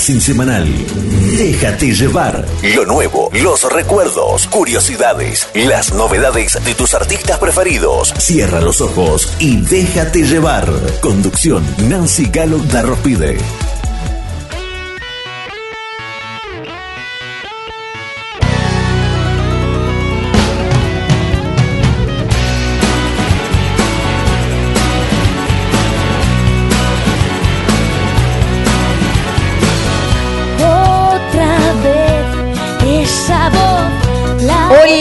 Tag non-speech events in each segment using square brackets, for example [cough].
magazine semanal. Déjate llevar. Lo nuevo, los recuerdos, curiosidades, las novedades de tus artistas preferidos. Cierra los ojos y déjate llevar. Conducción Nancy Galo Darrospide.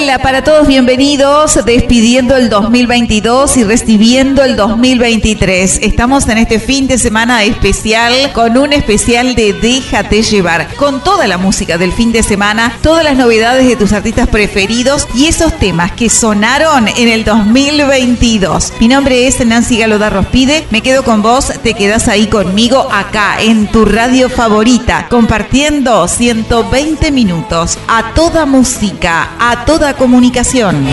Hola para todos, bienvenidos, despidiendo el 2022 y recibiendo el 2023. Estamos en este fin de semana especial con un especial de Déjate llevar, con toda la música del fin de semana, todas las novedades de tus artistas preferidos y esos temas que sonaron en el 2022. Mi nombre es Nancy Galoda Rospide, me quedo con vos, te quedas ahí conmigo acá en tu radio favorita, compartiendo 120 minutos a toda música, a toda comunicación.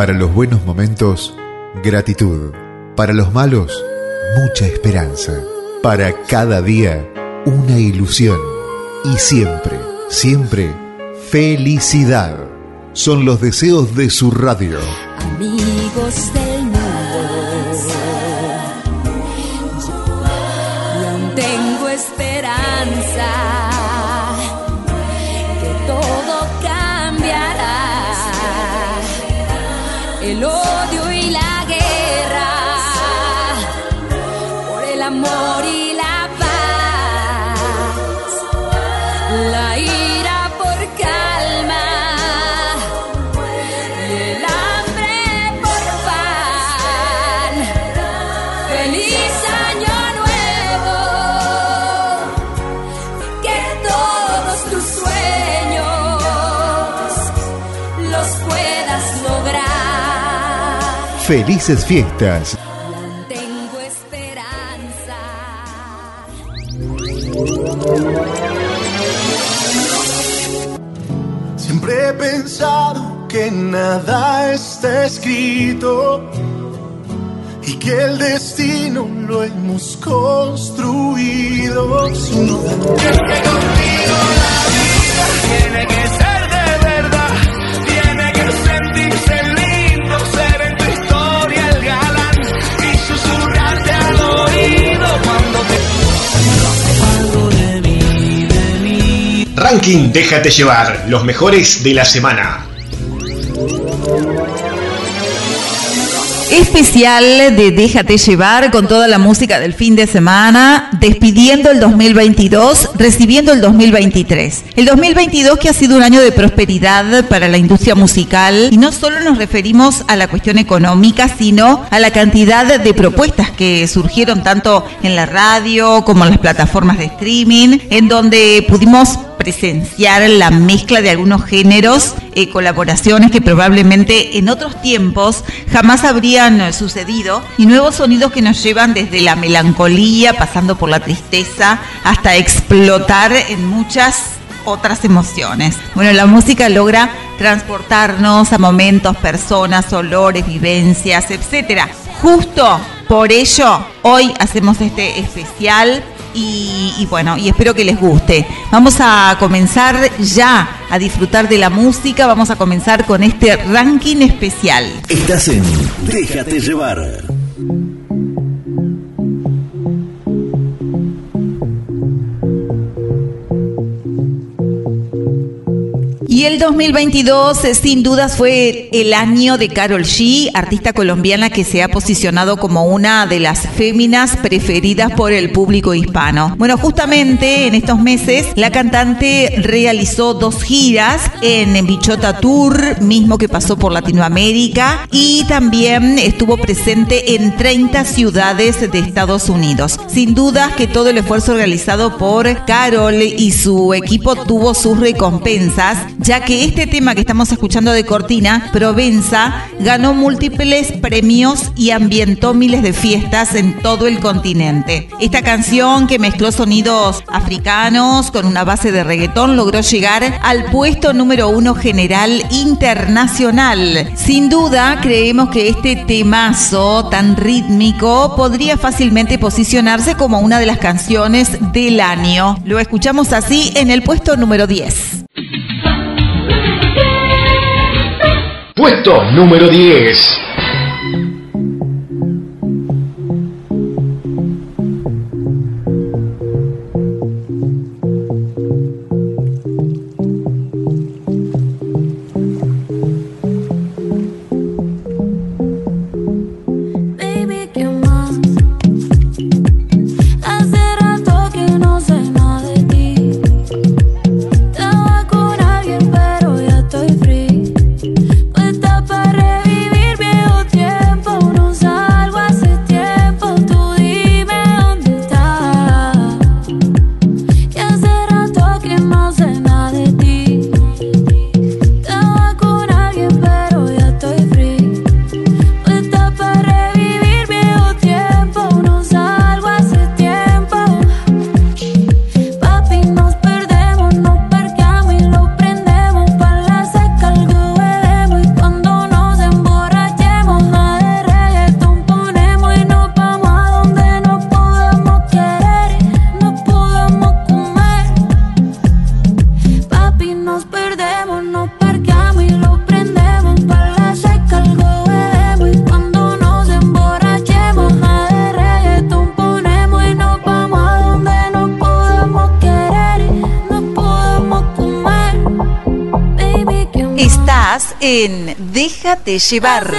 Para los buenos momentos, gratitud. Para los malos, mucha esperanza. Para cada día, una ilusión. Y siempre, siempre, felicidad. Son los deseos de su radio. amigos del Felices fiestas. Tengo esperanza. Siempre he pensado que nada está escrito y que el destino lo hemos construido sin duda. Tiene que Ranking Déjate llevar, los mejores de la semana. Especial de Déjate llevar con toda la música del fin de semana, despidiendo el 2022, recibiendo el 2023. El 2022 que ha sido un año de prosperidad para la industria musical y no solo nos referimos a la cuestión económica, sino a la cantidad de propuestas que surgieron tanto en la radio como en las plataformas de streaming, en donde pudimos presenciar la mezcla de algunos géneros, eh, colaboraciones que probablemente en otros tiempos jamás habrían eh, sucedido y nuevos sonidos que nos llevan desde la melancolía, pasando por la tristeza, hasta explotar en muchas otras emociones. Bueno, la música logra transportarnos a momentos, personas, olores, vivencias, etcétera. Justo por ello, hoy hacemos este especial y, bueno, y espero que les guste. Vamos a comenzar ya a disfrutar de la música, vamos a comenzar con este ranking especial. Estás en Déjate llevar. Y el 2022 eh, sin dudas fue el año de Carol G, artista colombiana que se ha posicionado como una de las féminas preferidas por el público hispano. Bueno, justamente en estos meses la cantante realizó dos giras en Bichota Tour, mismo que pasó por Latinoamérica, y también estuvo presente en 30 ciudades de Estados Unidos. Sin dudas que todo el esfuerzo realizado por Carol y su equipo tuvo sus recompensas ya que este tema que estamos escuchando de Cortina, Provenza, ganó múltiples premios y ambientó miles de fiestas en todo el continente. Esta canción que mezcló sonidos africanos con una base de reggaetón logró llegar al puesto número uno general internacional. Sin duda, creemos que este temazo tan rítmico podría fácilmente posicionarse como una de las canciones del año. Lo escuchamos así en el puesto número 10. Puesto número 10. Llevar.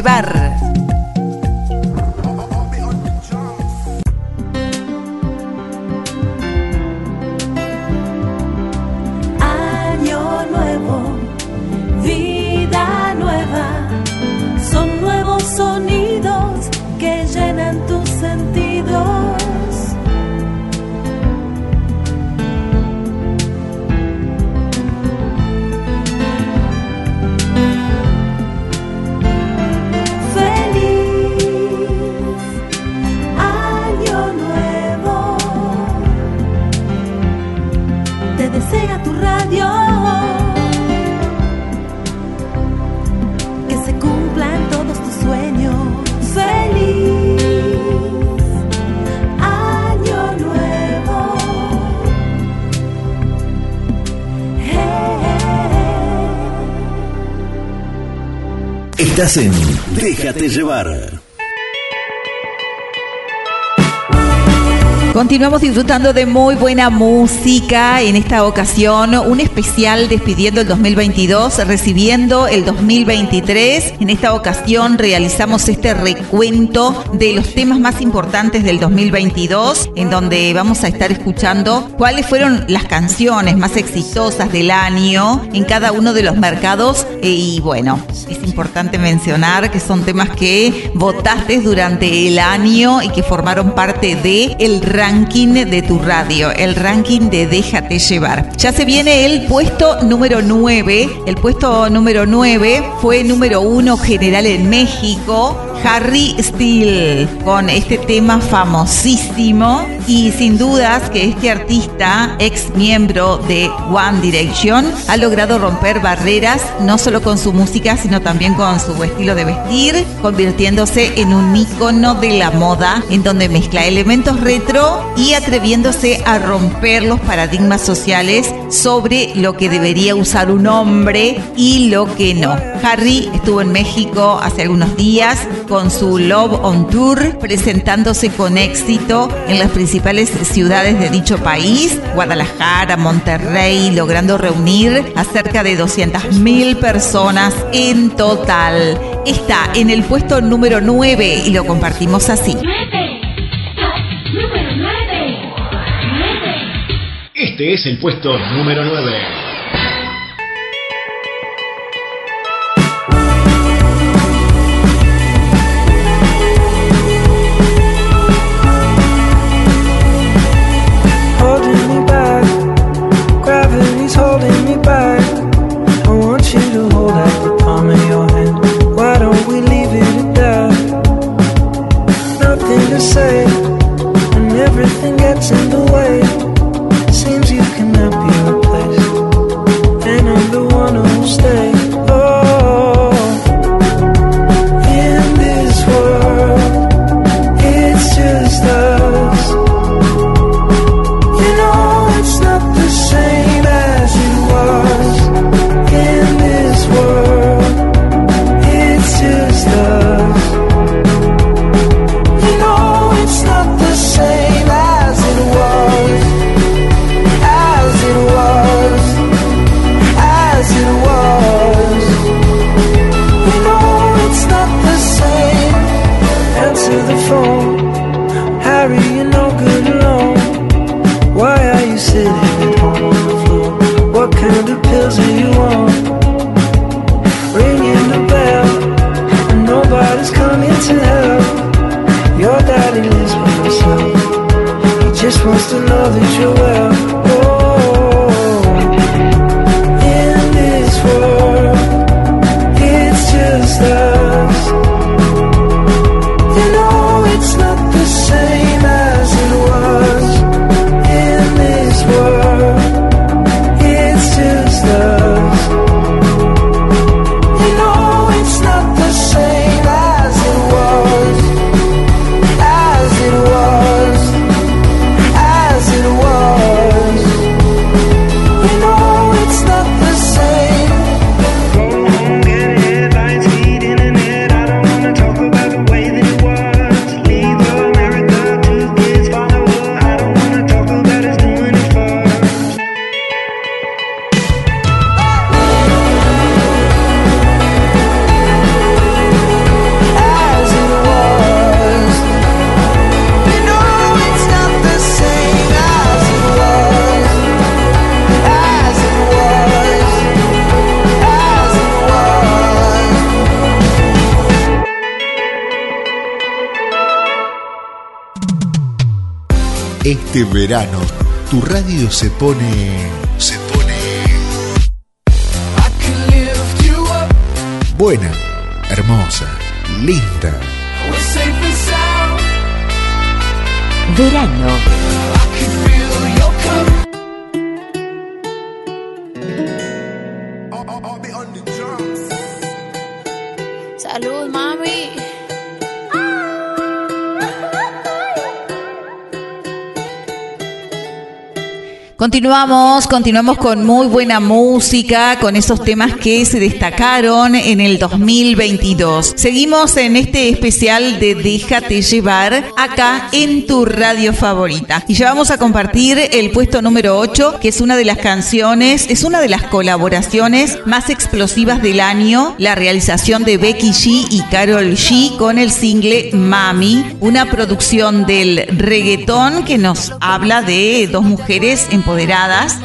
Déjate Estás en Déjate llevar. Continuamos disfrutando de muy buena música. En esta ocasión, un especial despidiendo el 2022, recibiendo el 2023. En esta ocasión realizamos este recuento de los temas más importantes del 2022, en donde vamos a estar escuchando cuáles fueron las canciones más exitosas del año en cada uno de los mercados. Y bueno, es importante mencionar que son temas que votaste durante el año y que formaron parte de el ranking de tu radio, el ranking de Déjate llevar. Ya se viene el puesto número 9. El puesto número 9 fue número 1 general en México. Harry Steele con este tema famosísimo y sin dudas que este artista, ex miembro de One Direction, ha logrado romper barreras no solo con su música sino también con su estilo de vestir, convirtiéndose en un ícono de la moda en donde mezcla elementos retro y atreviéndose a romper los paradigmas sociales sobre lo que debería usar un hombre y lo que no. Harry estuvo en México hace algunos días con su Love on Tour, presentándose con éxito en las principales ciudades de dicho país, Guadalajara, Monterrey, logrando reunir a cerca de 200.000 personas en total. Está en el puesto número 9 y lo compartimos así. Número 9. Este es el puesto número 9. Este verano, tu radio se pone. se pone. buena, hermosa, linda. Verano. Continuamos, continuamos con muy buena música, con esos temas que se destacaron en el 2022. Seguimos en este especial de Déjate llevar acá en tu radio favorita. Y ya vamos a compartir el puesto número 8, que es una de las canciones, es una de las colaboraciones más explosivas del año, la realización de Becky G y Carol G con el single Mami, una producción del reggaetón que nos habla de dos mujeres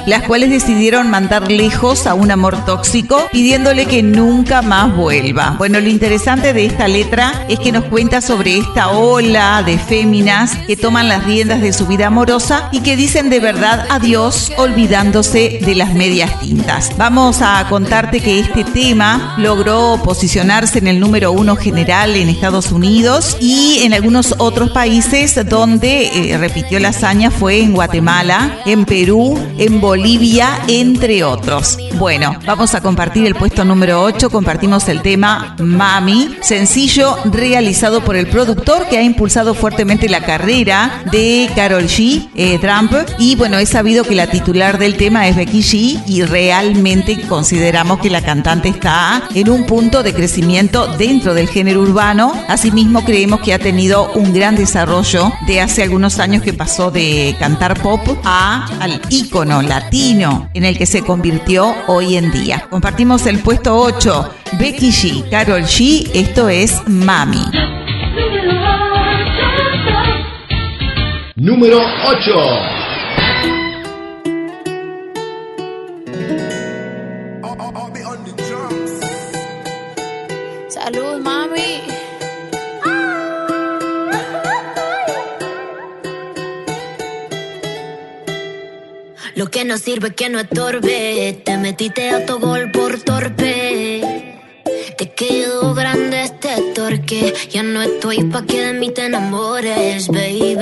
las cuales decidieron mandar lejos a un amor tóxico, pidiéndole que nunca más vuelva. Bueno, lo interesante de esta letra es que nos cuenta sobre esta ola de féminas que toman las riendas de su vida amorosa y que dicen de verdad adiós olvidándose de las medias tintas. Vamos a contarte que este tema logró posicionarse en el número uno general en Estados Unidos y en algunos otros países donde eh, repitió la hazaña fue en Guatemala, en Perú, en Bolivia, entre otros. Bueno, vamos a compartir el puesto número 8, compartimos el tema Mami, sencillo realizado por el productor que ha impulsado fuertemente la carrera de Carol G, eh, Trump, y bueno, es sabido que la titular del tema es Becky G y realmente consideramos que la cantante está en un punto de crecimiento dentro del género urbano, asimismo creemos que ha tenido un gran desarrollo de hace algunos años que pasó de cantar pop a al ícono latino en el que se convirtió hoy en día. Compartimos el puesto 8, Becky G, Carol G, esto es Mami. Número 8. Lo que no sirve que no estorbe. Te metiste a tu gol por torpe. Te quedó grande este torque. Ya no estoy pa' que de mí te enamores, baby.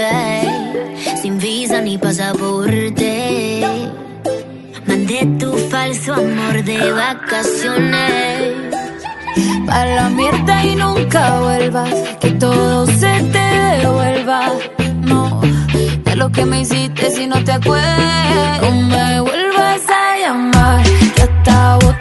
Sin visa ni pasaporte. Mandé tu falso amor de vacaciones. Para la mierda y nunca vuelvas. Que todo se te devuelva. No, lo que me hiciste si no te acuerdas. No me vuelvas a llamar. Que hasta boté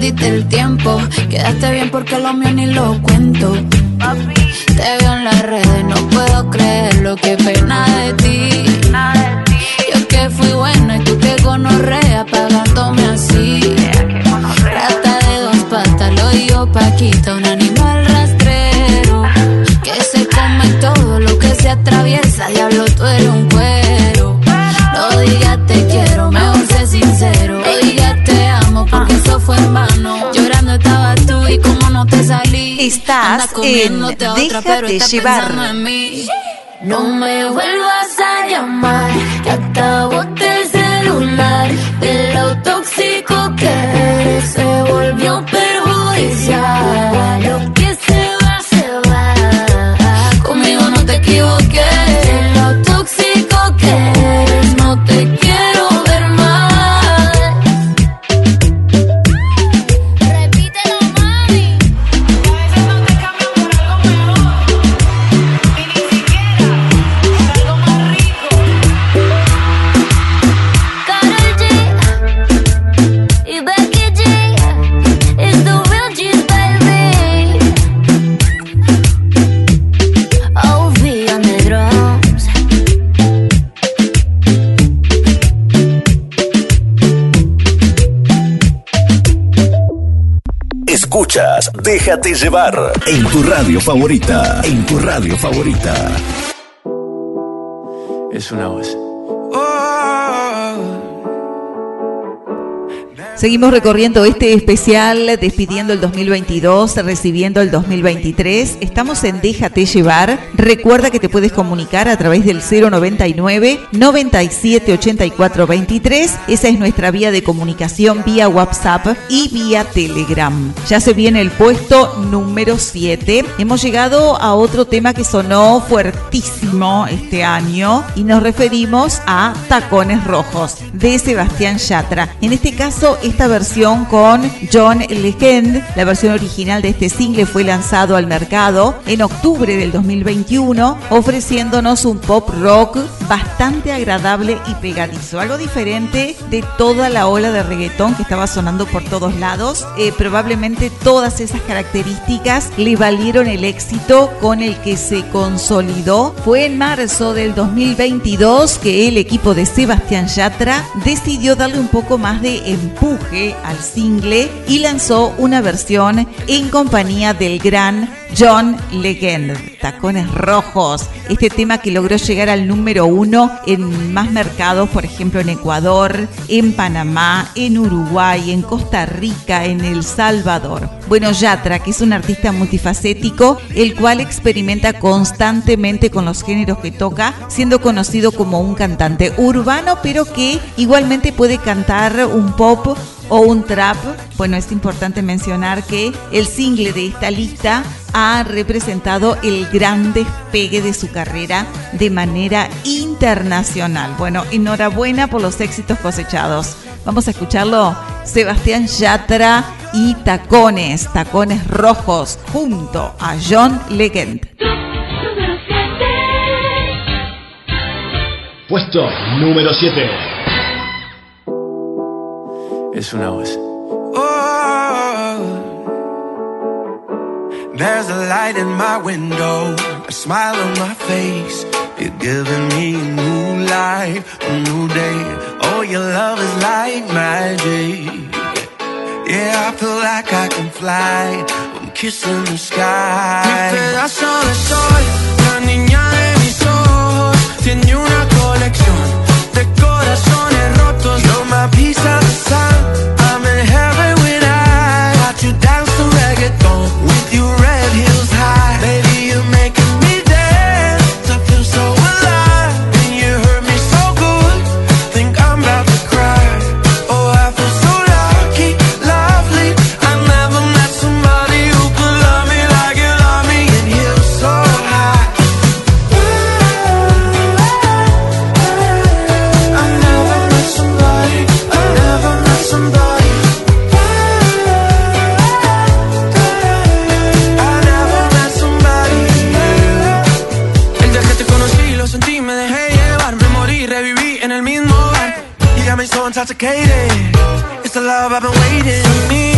perdiste el tiempo. Quedaste bien porque lo mío ni lo cuento. Estás en Déjate llevar. No me vuelvas Déjate llevar en tu radio favorita. En tu radio favorita. Es una voz. Seguimos recorriendo este especial, despidiendo el 2022, recibiendo el 2023. Estamos en Déjate llevar. Recuerda que te puedes comunicar a través del 099 97 84 23. Esa es nuestra vía de comunicación vía WhatsApp y vía Telegram. Ya se viene el puesto número 7. Hemos llegado a otro tema que sonó fuertísimo este año y nos referimos a Tacones Rojos de Sebastián Yatra. En este caso, esta versión con John Legend, la versión original de este single fue lanzado al mercado en octubre del 2021, ofreciéndonos un pop rock bastante agradable y pegadizo, algo diferente de toda la ola de reggaetón que estaba sonando por todos lados. Eh, probablemente todas esas características le valieron el éxito con el que se consolidó. Fue en marzo del 2022 que el equipo de Sebastián Yatra decidió darle un poco más de empuje al single y lanzó una versión en compañía del gran John Legend, Tacones Rojos. Este tema que logró llegar al número uno en más mercados, por ejemplo en Ecuador, en Panamá, en Uruguay, en Costa Rica, en El Salvador. Bueno, Yatra, que es un artista multifacético, el cual experimenta constantemente con los géneros que toca, siendo conocido como un cantante urbano, pero que igualmente puede cantar un pop o un trap. Bueno, es importante mencionar que el single de esta lista ha representado el gran despegue de su carrera de manera internacional. Bueno, enhorabuena por los éxitos cosechados. Vamos a escucharlo. Sebastián Yatra y Tacones, Tacones Rojos, junto a John Legend. Puesto número 7. Es una voz. There's a light in my window, a smile on my face. You're giving me a new life, a new day. Oh, your love is like magic. Yeah, I feel like I can fly. I'm kissing the sky. Mi pedazo de sol, la niña de mis ojos, tiene una colección de corazones rotos. You're my piece of the sun. I'm in heaven when I watch you to reggaeton with your red heels high. Baby, intoxicated. It's the love I've been waiting. for Me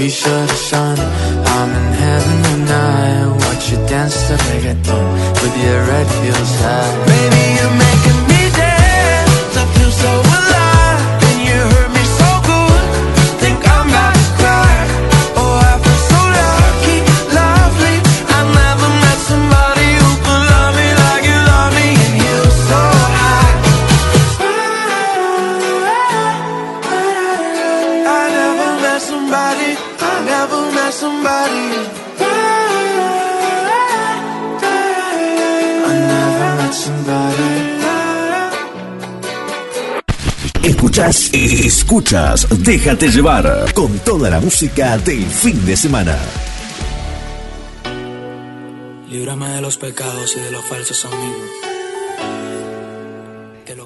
piece sure to shine I'm in heaven tonight. Watch you dance to reggaeton with your red heels high. Baby, you're escuchas, déjate llevar con toda la música del fin de semana. Líbrame de los pecados y de los falsos amigos.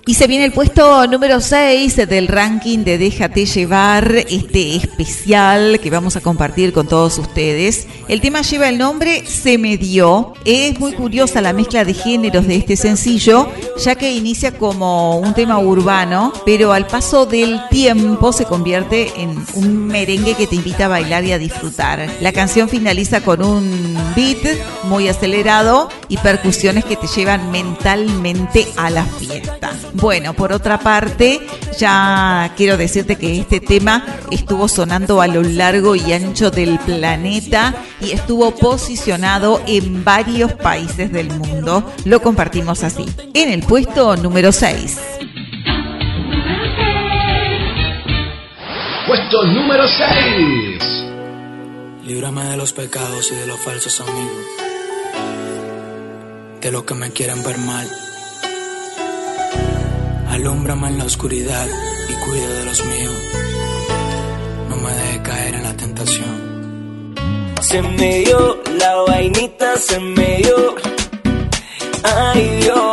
Y se viene el puesto número 6 del ranking de Déjate llevar, este especial que vamos a compartir con todos ustedes. El tema lleva el nombre Se me dio. Es muy curiosa la mezcla de géneros de este sencillo, ya que inicia como un tema urbano, pero al paso del tiempo se convierte en un merengue que te invita a bailar y a disfrutar. La canción finaliza con un beat muy acelerado y percusiones que te llevan mentalmente a la fiesta. Bueno, por otra parte, ya quiero decirte que este tema estuvo sonando a lo largo y ancho del planeta y estuvo posicionado en varios países del mundo. Lo compartimos así. En el puesto número 6. Puesto número 6. Líbrame de los pecados y de los falsos amigos. De los que me quieren ver mal. Alúmbrame en la oscuridad y cuida de los míos. No me deje caer en la tentación. Se me dio la vainita, se me dio. Ay Dios,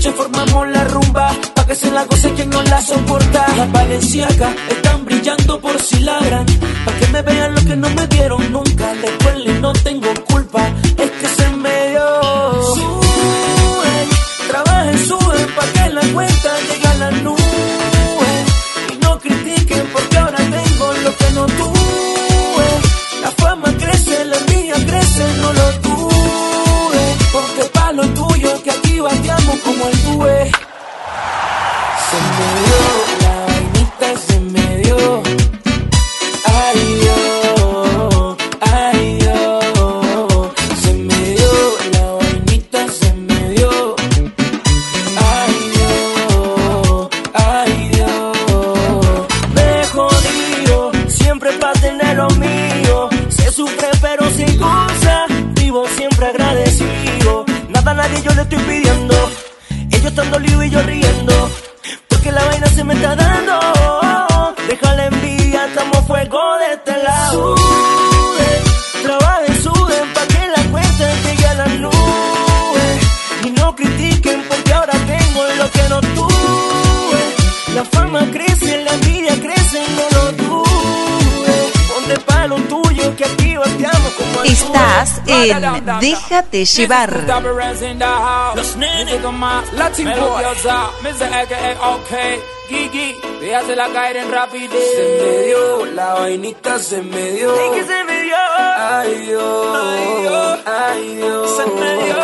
noche formamos la rumba. Pa' que se la goce quien no la soporta. Las Valenciagas están brillando por si ladran. Pa' que me vean lo que no me vieron nunca. Duele, no tengo culpa. Déjate llevar. Gigi la caer en rapidez Se me dio la vainita, se me dio. que se me dio Ay Dios, Ay, Dios. ay Dios. Se me dio.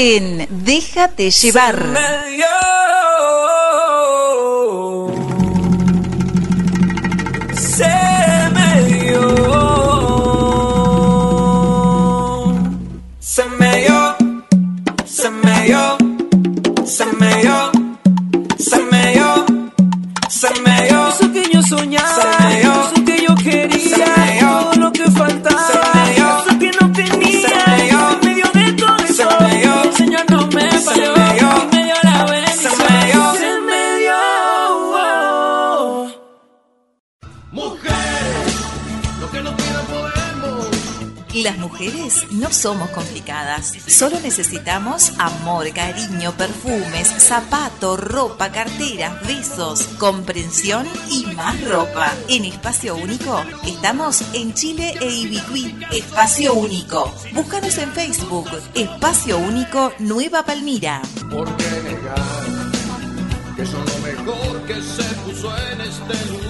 Déjate llevar. Somos complicadas, solo necesitamos amor, cariño, perfumes, zapato, ropa, carteras, besos, comprensión y más ropa. En Espacio Único estamos en Chile e Ibicuí. Espacio Único. Búscanos en Facebook. Espacio Único Nueva Palmira. ¿Por qué negar que son lo mejor que se puso en este lugar?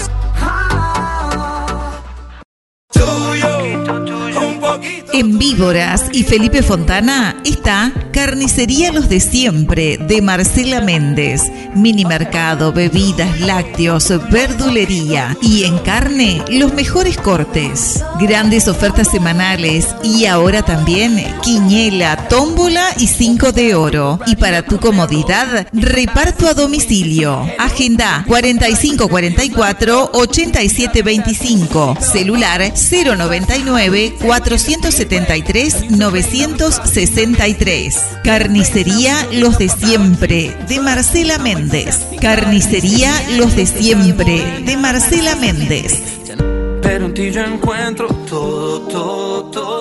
En Víboras y Felipe Fontana está Carnicería Los de Siempre de Marcela Méndez. Mini mercado, bebidas, lácteos, verdulería y en carne los mejores cortes. Grandes ofertas semanales y ahora también quiñela, tómbola y cinco de oro. Y para tu comodidad, reparto a domicilio. Agenda 4544 8725. Celular 099 473 963. Carnicería Los de Siempre de Marcela Méndez. Carnicería Los de Siempre de Marcela Méndez. Pero en ti yo encuentro todo, todo, todo.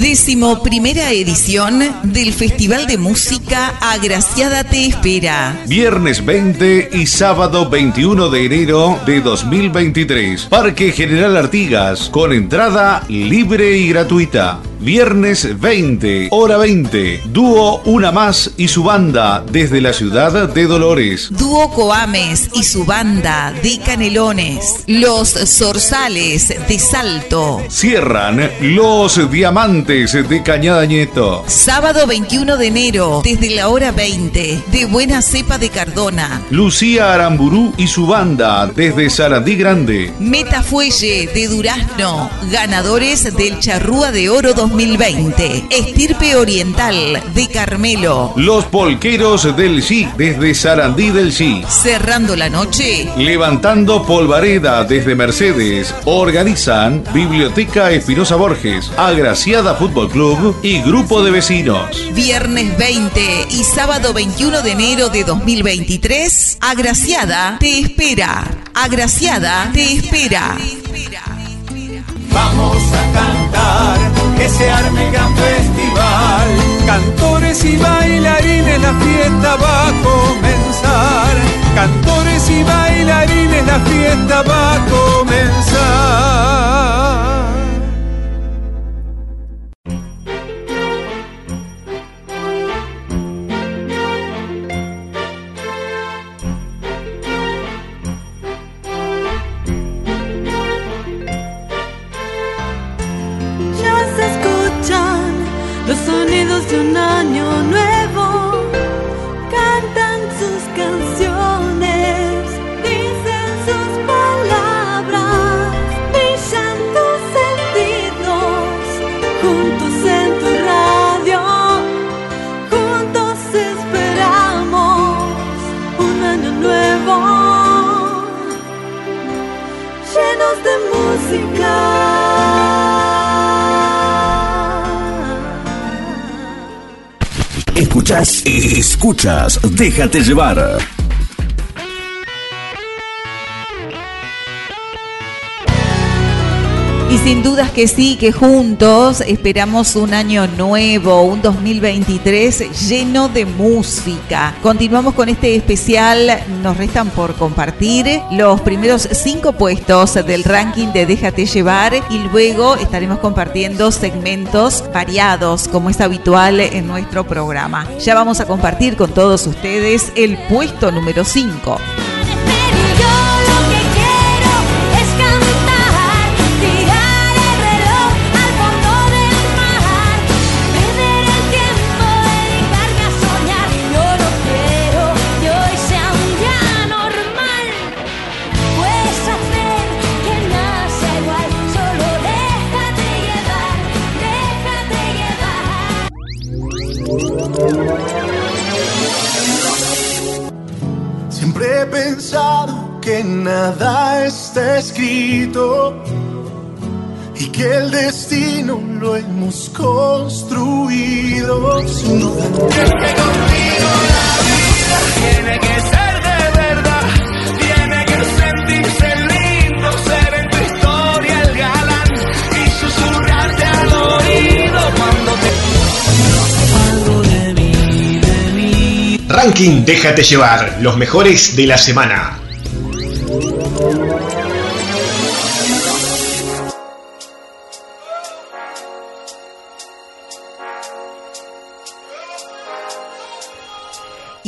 Décimo primera edición del Festival de Música Agraciada Te Espera. Viernes 20 y sábado 21 de enero de 2023. Parque General Artigas con entrada libre y gratuita. Viernes 20, hora 20. Dúo Una Más y su banda desde la ciudad de Dolores. Dúo Coames y su banda de Canelones. Los Zorzales de Salto. Cierran Los Diamantes de Cañada Nieto. Sábado 21 de enero, desde la hora 20, de Buena Cepa de Cardona. Lucía Aramburú y su banda desde Sarandí Grande. Metafuelle de Durazno, ganadores del Charrúa de Oro 2020. Estirpe Oriental de Carmelo. Los Polqueros del Sí desde Sarandí del Sí. Cerrando la noche, Levantando Polvareda desde Mercedes. Organizan Biblioteca Espinosa Borges, Agraciada Fútbol Club y Grupo de Vecinos. viernes 20 y sábado 21 de enero de 2023, Agraciada te espera. Agraciada te espera. Vamos a cantar, que se arme gran festival. Cantores y bailarines, la fiesta va a comenzar. Cantores y bailarines, la fiesta va a comenzar. Escuchas, escuchas, déjate llevar. Y sin dudas que sí, que juntos esperamos un año nuevo, un 2023 lleno de música. Continuamos con este especial, nos restan por compartir los primeros cinco puestos del ranking de Déjate llevar y luego estaremos compartiendo segmentos variados como es habitual en nuestro programa. Ya vamos a compartir con todos ustedes el puesto número 5. Ranking Déjate llevar, los mejores de la semana.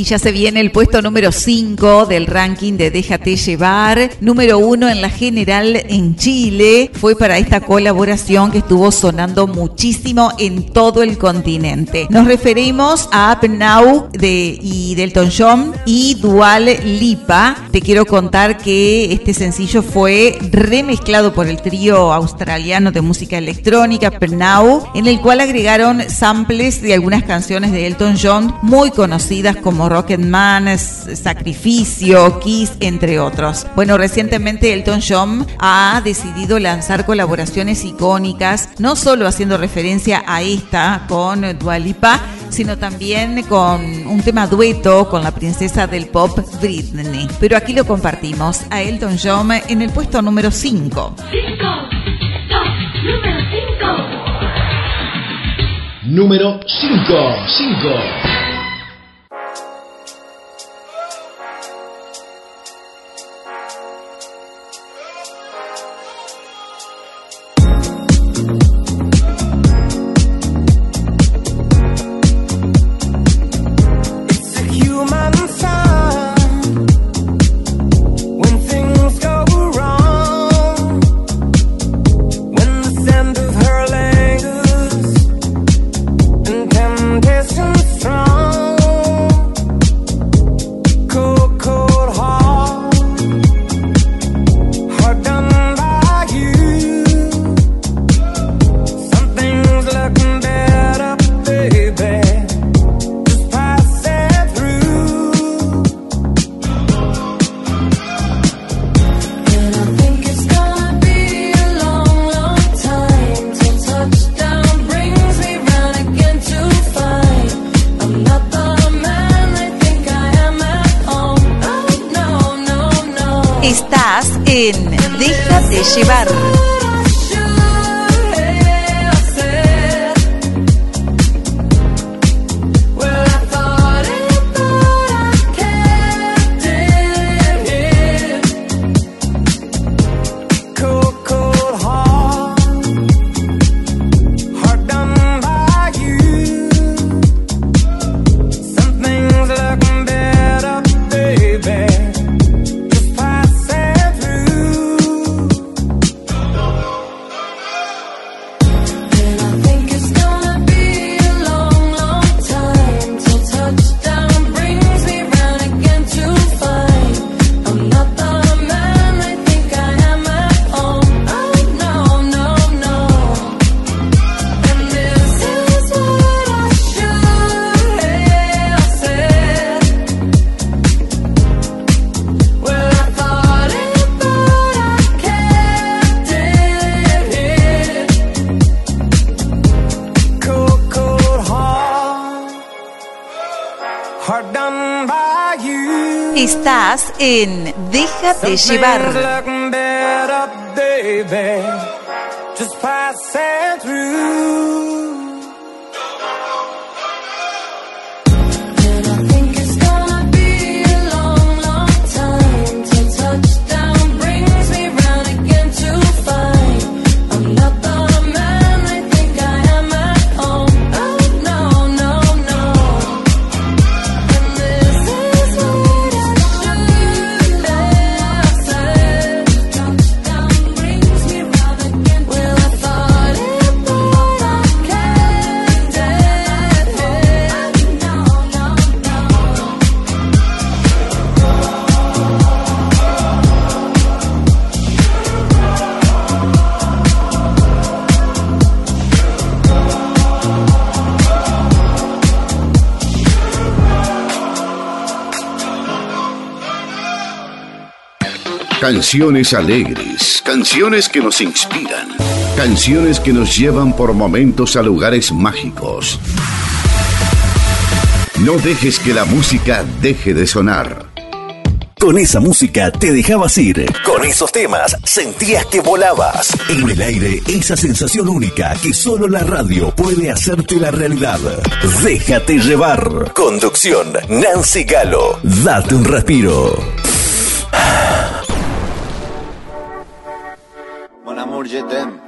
Y ya se viene el puesto número 5 del ranking de Déjate llevar. Número 1 en la general en Chile. Fue para esta colaboración que estuvo sonando muchísimo en todo el continente. Nos referimos a Up de, y Delton John y Dual Lipa. Te quiero contar que este sencillo fue remezclado por el trío australiano de música electrónica Now, en el cual agregaron samples de algunas canciones de Elton John muy conocidas como Rocketman, Sacrificio, Kiss, entre otros. Bueno, recientemente Elton John ha decidido lanzar colaboraciones icónicas, no solo haciendo referencia a esta con Dualipa, sino también con un tema dueto con la princesa del pop Britney. Pero aquí lo compartimos a Elton John en el puesto número 5. Número 5. Número 5. 5. Estás en Déjate llevar. Canciones alegres, canciones que nos inspiran, canciones que nos llevan por momentos a lugares mágicos. No dejes que la música deje de sonar. Con esa música te dejabas ir. Con esos temas sentías que volabas. En el aire, esa sensación única que solo la radio puede hacerte la realidad. Déjate llevar. Conducción, Nancy Galo. Date un respiro. Mon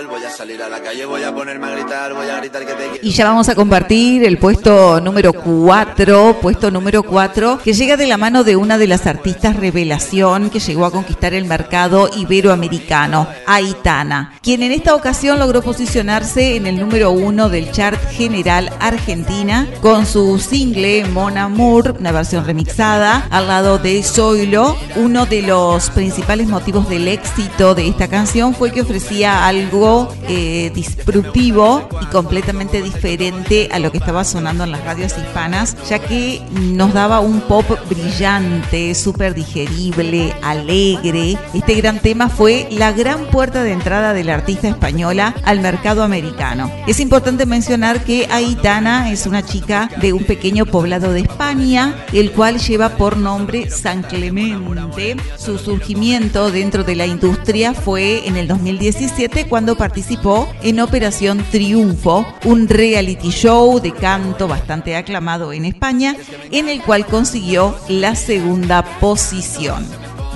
igual. Voy a salir a la calle, voy a ponerme a gritar, voy a gritar que te quiero. Y ya vamos a compartir el puesto número 4, puesto número 4, que llega de la mano de una de las artistas revelación que llegó a conquistar el mercado iberoamericano, Aitana, quien en esta ocasión logró posicionarse en el número 1 del chart general Argentina con su single Mon Amour, una versión remixada, al lado de Zoilo. Uno de los principales motivos del éxito de esta canción fue que ofrecía algo eh, disruptivo y completamente diferente a lo que estaba sonando en las radios hispanas, ya que nos daba un pop brillante, súper digerible, alegre. Este gran tema fue la gran puerta de entrada de la artista española al mercado americano. Es importante mencionar que Aitana es una chica de un pequeño poblado de España, el cual lleva por nombre San Clemente. Su surgimiento dentro de la industria fue en el 2017 cuando participó en Operación Triunfo, un reality show de canto bastante aclamado en España, en el cual consiguió la segunda posición.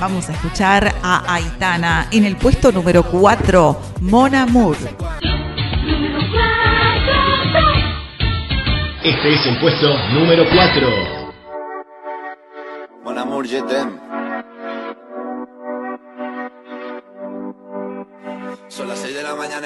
Vamos a escuchar a Aitana en el puesto número 4, Mon Amour. Este es el puesto número 4. Mon amour, je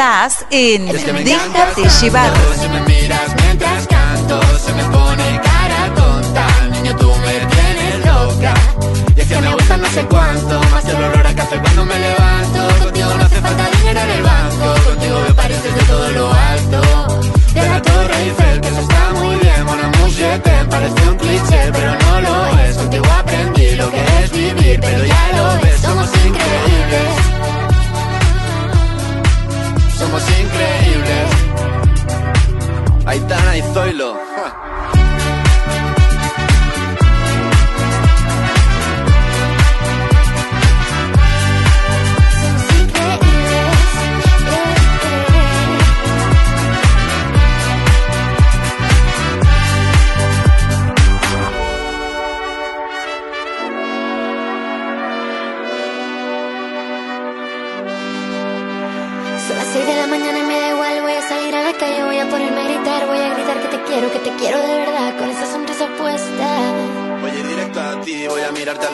Estás en Es que Déjate llevar. Si me miras mientras canto Se me pone cara tonta. Niño, tú me tienes loca. Y es que me gusta no sé cuánto Más el olor a café cuando me levanto. Contigo no hace falta dinero en el banco Contigo me pareces de todo lo alto. De la Torre Eiffel, que eso está muy bien t'aime, parece un cliché Pero no lo es, Somos increíbles Aitana y Zoilo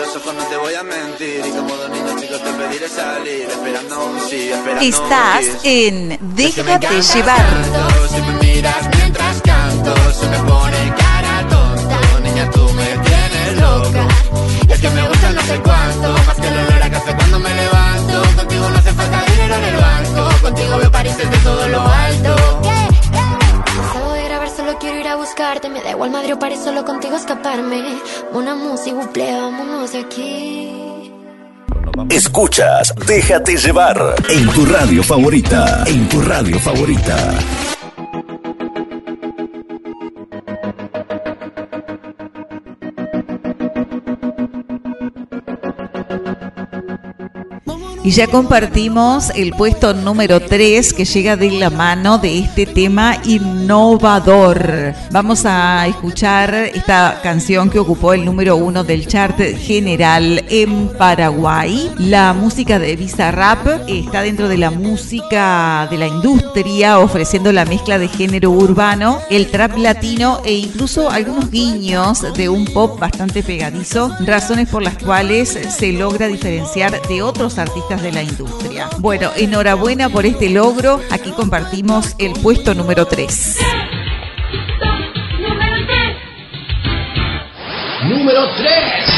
los ojos, no te voy a mentir. Y como dos niños chicos te pediré salir, esperando un sí, esperando Estás un en Déjate llevar. Si me miras mientras canto, se me pone cara tonta. Niña, tú me tienes loca. Y es que me gusta no sé cuánto, más que el olor a café cuando me levanto. Contigo no hace falta dinero en el banco, contigo veo París desde todo lo alto. Buscarte. Me da igual Madrid o París, solo contigo escaparme. Una música, vámonos de aquí. Escuchas Déjate llevar en tu radio favorita. En tu radio favorita. Y ya compartimos el puesto número 3 que llega de la mano de este tema innovador. Vamos a escuchar esta canción que ocupó el número 1 del chart general en Paraguay. La música de Bizarrap está dentro de la música de la industria, ofreciendo la mezcla de género urbano, el trap latino e incluso algunos guiños de un pop bastante pegadizo, razones por las cuales se logra diferenciar de otros artistas de la industria. Bueno, enhorabuena por este logro. Aquí compartimos el puesto número 3. Número 3.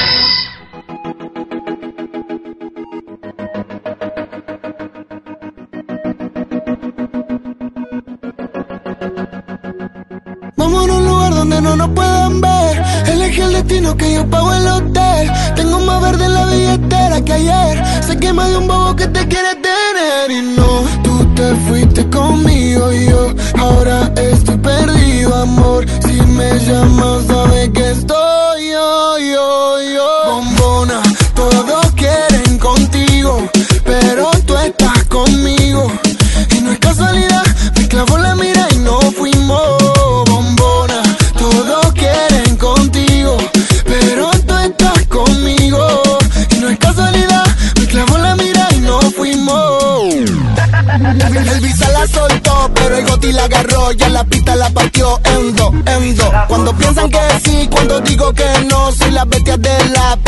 Vamos a un lugar donde no nos puedan ver. Elegí el destino que yo pago el hotel. Tengo más verde en la billetera que ayer. Se quema de un bobo que te quiere tener. Y no, tú te fuiste conmigo y yo ahora estoy perdido, amor. Si me llamas, sabes que estoy el goti la agarró, ya la pista la partió endo, endo. Cuando piensan que sí, cuando digo que no, soy la bestia del lápiz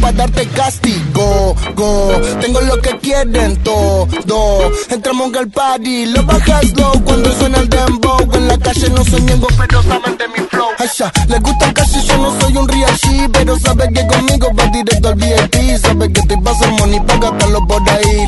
para darte castigo. Go, tengo lo que quieren todo. Entramos al party, lo bajas low cuando suena el dembow. En la calle no soy ñengo, pero saben de mi flow. Asha, le gusta y yo no soy un real pero sabe que conmigo va directo al VIP. Sabe que te pasa el money para gastarlo por ahí.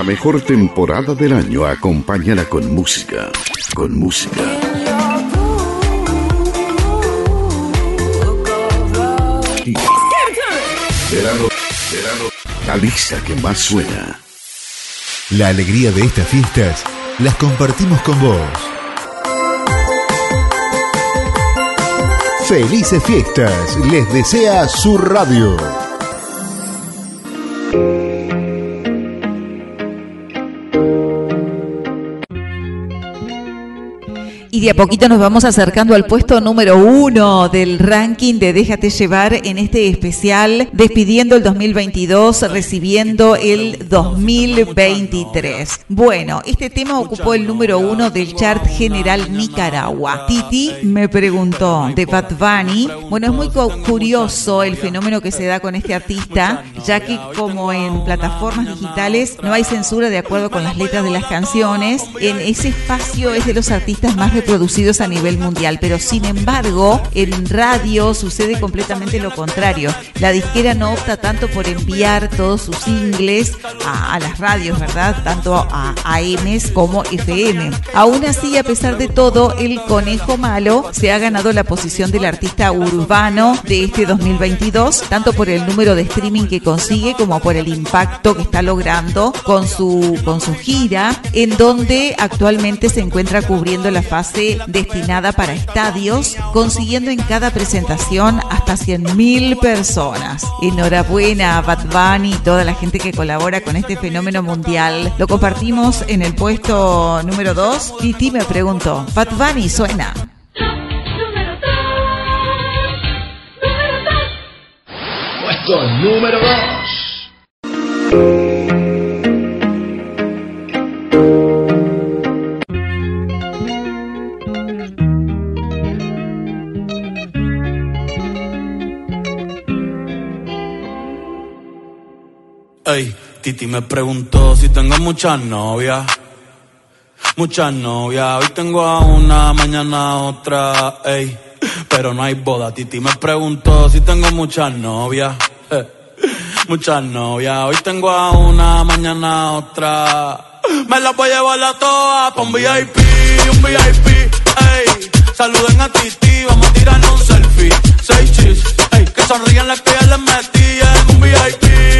La mejor temporada del año acompáñala con música. Con música. Verano, verano. Que más suena. La alegría de estas fiestas las compartimos con vos. Felices fiestas les desea su radio. Y de a poquito nos vamos acercando al puesto número uno del ranking de Déjate llevar en este especial, despidiendo el 2022, recibiendo el 2023. Bueno, este tema ocupó el número uno del chart general Nicaragua. Titi me preguntó de Bad Bunny. Bueno, es muy cu- curioso el fenómeno que se da con este artista, ya que como en plataformas digitales no hay censura de acuerdo con las letras de las canciones, en ese espacio es de los artistas más reproducidos a nivel mundial, pero sin embargo en radio sucede completamente lo contrario. La disquera no opta tanto por enviar todos sus singles a, a las radios, ¿verdad? Tanto a AMs como FM. Aún así, a pesar de todo, el Conejo Malo se ha ganado la posición del artista urbano de este 2022, tanto por el número de streaming que consigue como por el impacto que está logrando con su, con su gira, en donde actualmente se encuentra cubriendo la fase destinada para estadios, consiguiendo en cada presentación hasta 100.000 personas. Enhorabuena a Bad Bunny y toda la gente que colabora con este fenómeno mundial. Lo compartimos en el puesto número 2. Titi me preguntó, Bad Bunny suena. Puesto número 2. Ey, Titi me preguntó si tengo muchas novias. Muchas novias. Hoy tengo a una, mañana otra. Ey, pero no hay boda. Titi me preguntó si tengo muchas novias. Eh, [laughs] Muchas novias. Hoy tengo a una, mañana otra. Me las voy a llevar a todas pa' un VIP, un VIP. Ey, saluden a Titi, vamos a tirarnos un selfie. Seis chis, ey, que sonrían las que ya les metí en un VIP,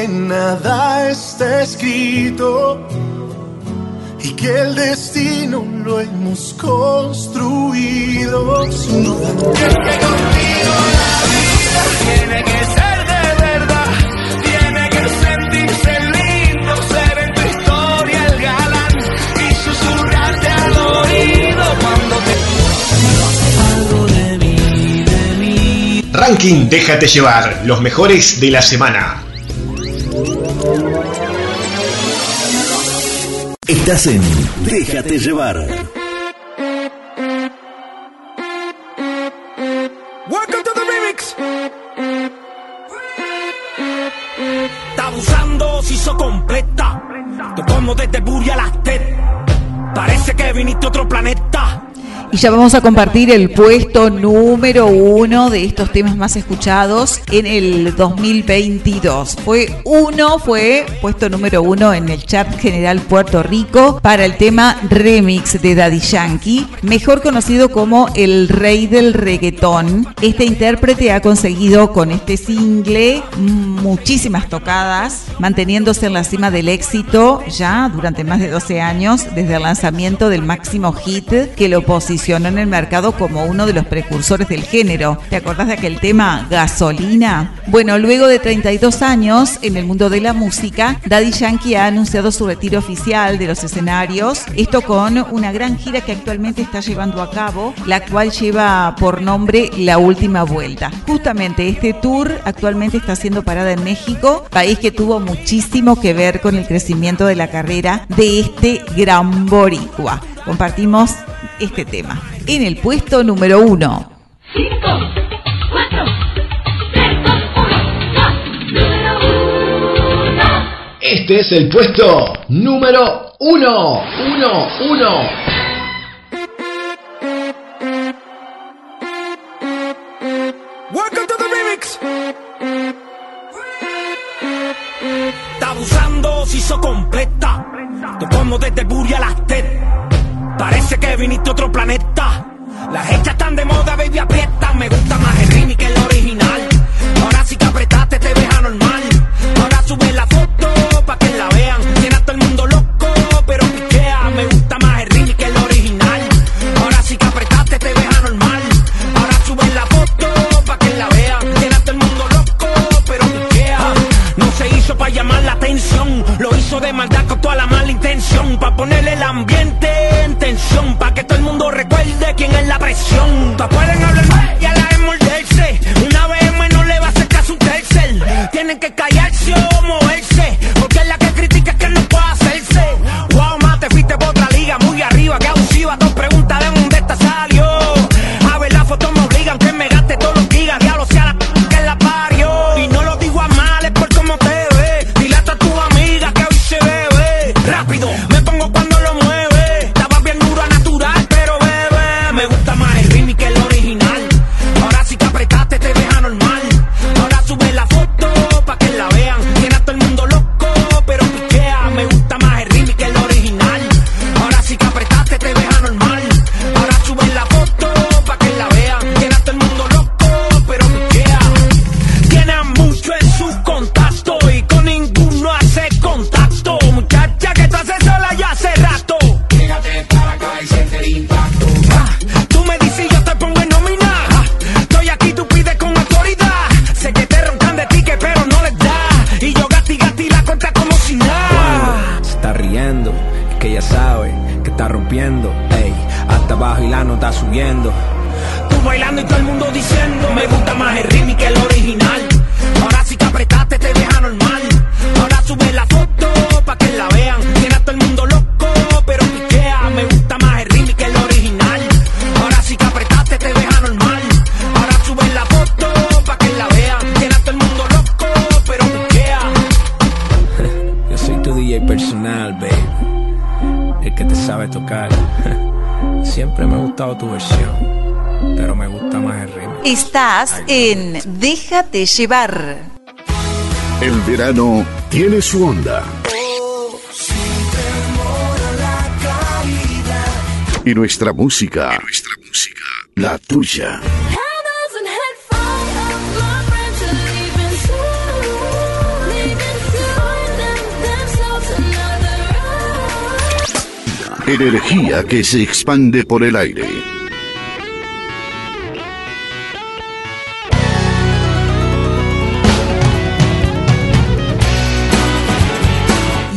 Que nada está escrito y que el destino lo hemos construido. Sin duda, Tiene que ser de verdad, tiene que sentirse lindo, ser en tu historia el galán y susurrarte al oído cuando te Ranking Déjate llevar, los mejores de la semana. Estás en Déjate llevar. Welcome to the remix. Está abusando, se hizo completa. Te como desde Buria a las TED. Parece que viniste a otro planeta. Y ya vamos a compartir el puesto número uno de estos temas más escuchados en el 2022. Fue uno, fue puesto número uno en el chart general Puerto Rico para el tema remix de Daddy Yankee, mejor conocido como el rey del reggaetón. Este intérprete ha conseguido con este single muchísimas tocadas, manteniéndose en la cima del éxito ya durante más de 12 años desde el lanzamiento del máximo hit que lo posicionó en el mercado como uno de los precursores del género. ¿Te acordás de aquel tema Gasolina? Bueno, luego de 32 años en el mundo de la música, Daddy Yankee ha anunciado su retiro oficial de los escenarios, esto con una gran gira que actualmente está llevando a cabo, la cual lleva por nombre La Última Vuelta. Justamente este tour actualmente está siendo parada en México, país que tuvo muchísimo que ver con el crecimiento de la carrera de este gran boricua. Compartimos este tema. En el puesto número uno. Este es el puesto número uno. Uno, uno. Welcome to the remix. Está abusando, se hizo completa. Te como desde Buria las TED. Parece que viniste a otro planeta. Las hechas están de moda, baby, aprieta. Me gusta más el remix que el original. Ahora sí que apretaste, te ves anormal. Ahora sube la foto pa' que la vean. Tiene a todo el mundo loco, pero piquea. Me gusta más el remix que el original. Ahora sí que apretaste, te ves anormal. Ahora sube la foto pa' que la vean. Tiene a todo el mundo loco, pero piquea. No se hizo pa' llamar la atención. Lo hizo de maldad con toda la mala intención. Pa' ponerle el ambiente Pa' que todo el mundo recuerde quién es la presión. Pa' pueden subiendo. Gustado tu versión, pero me gusta más el ritmo. Estás en Déjate llevar. El verano tiene su onda. Y nuestra música. nuestra música. La tuya. Energía que se expande por el aire.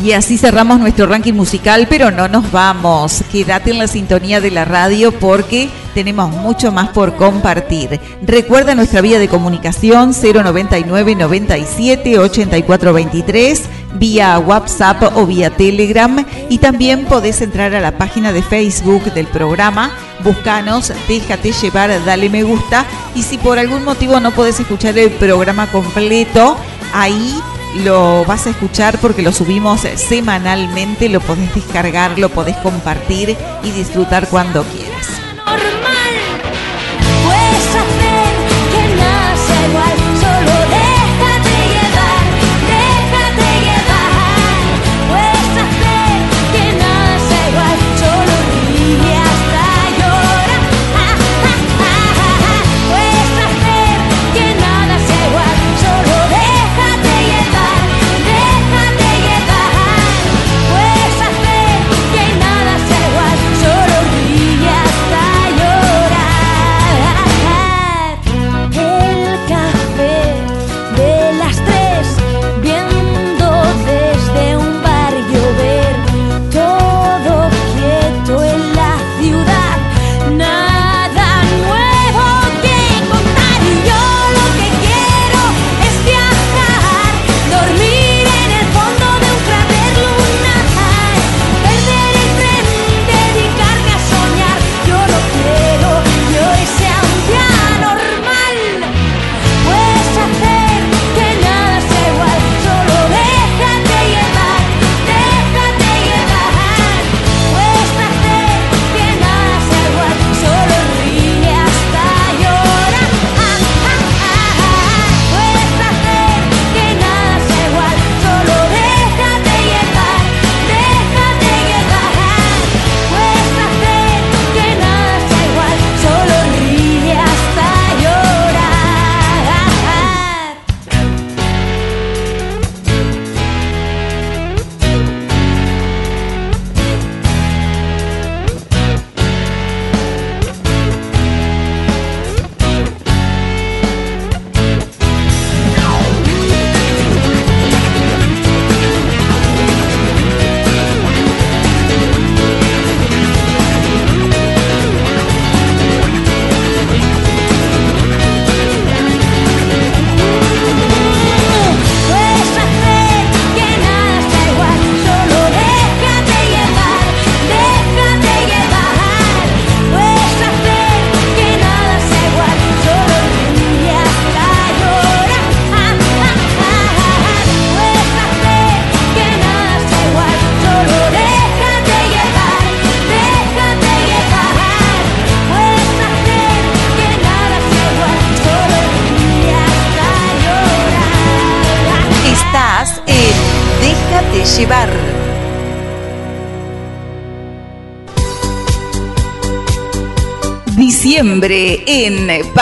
Y así cerramos nuestro ranking musical, pero no nos vamos. Quédate en la sintonía de la radio porque tenemos mucho más por compartir. Recuerda nuestra vía de comunicación 099 97 84 23 vía WhatsApp o vía Telegram. Y también podés entrar a la página de Facebook del programa, buscanos, déjate llevar, dale me gusta. Y si por algún motivo no podés escuchar el programa completo, ahí lo vas a escuchar porque lo subimos semanalmente, lo podés descargar, lo podés compartir y disfrutar cuando quieras.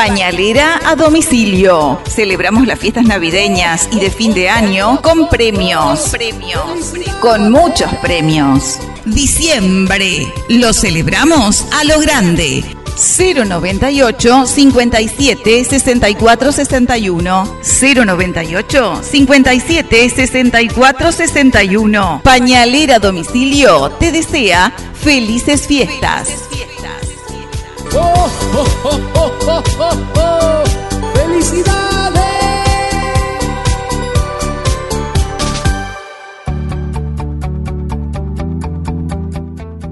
Pañalera a domicilio. Celebramos las fiestas navideñas y de fin de año con premios. Con muchos premios. Diciembre. Lo celebramos a lo grande. 098 57 64 61 098 57 64 61 Pañalera Domicilio te desea felices fiestas. ¡Oh, oh, oh, oh, oh, oh! ¡Felicidades!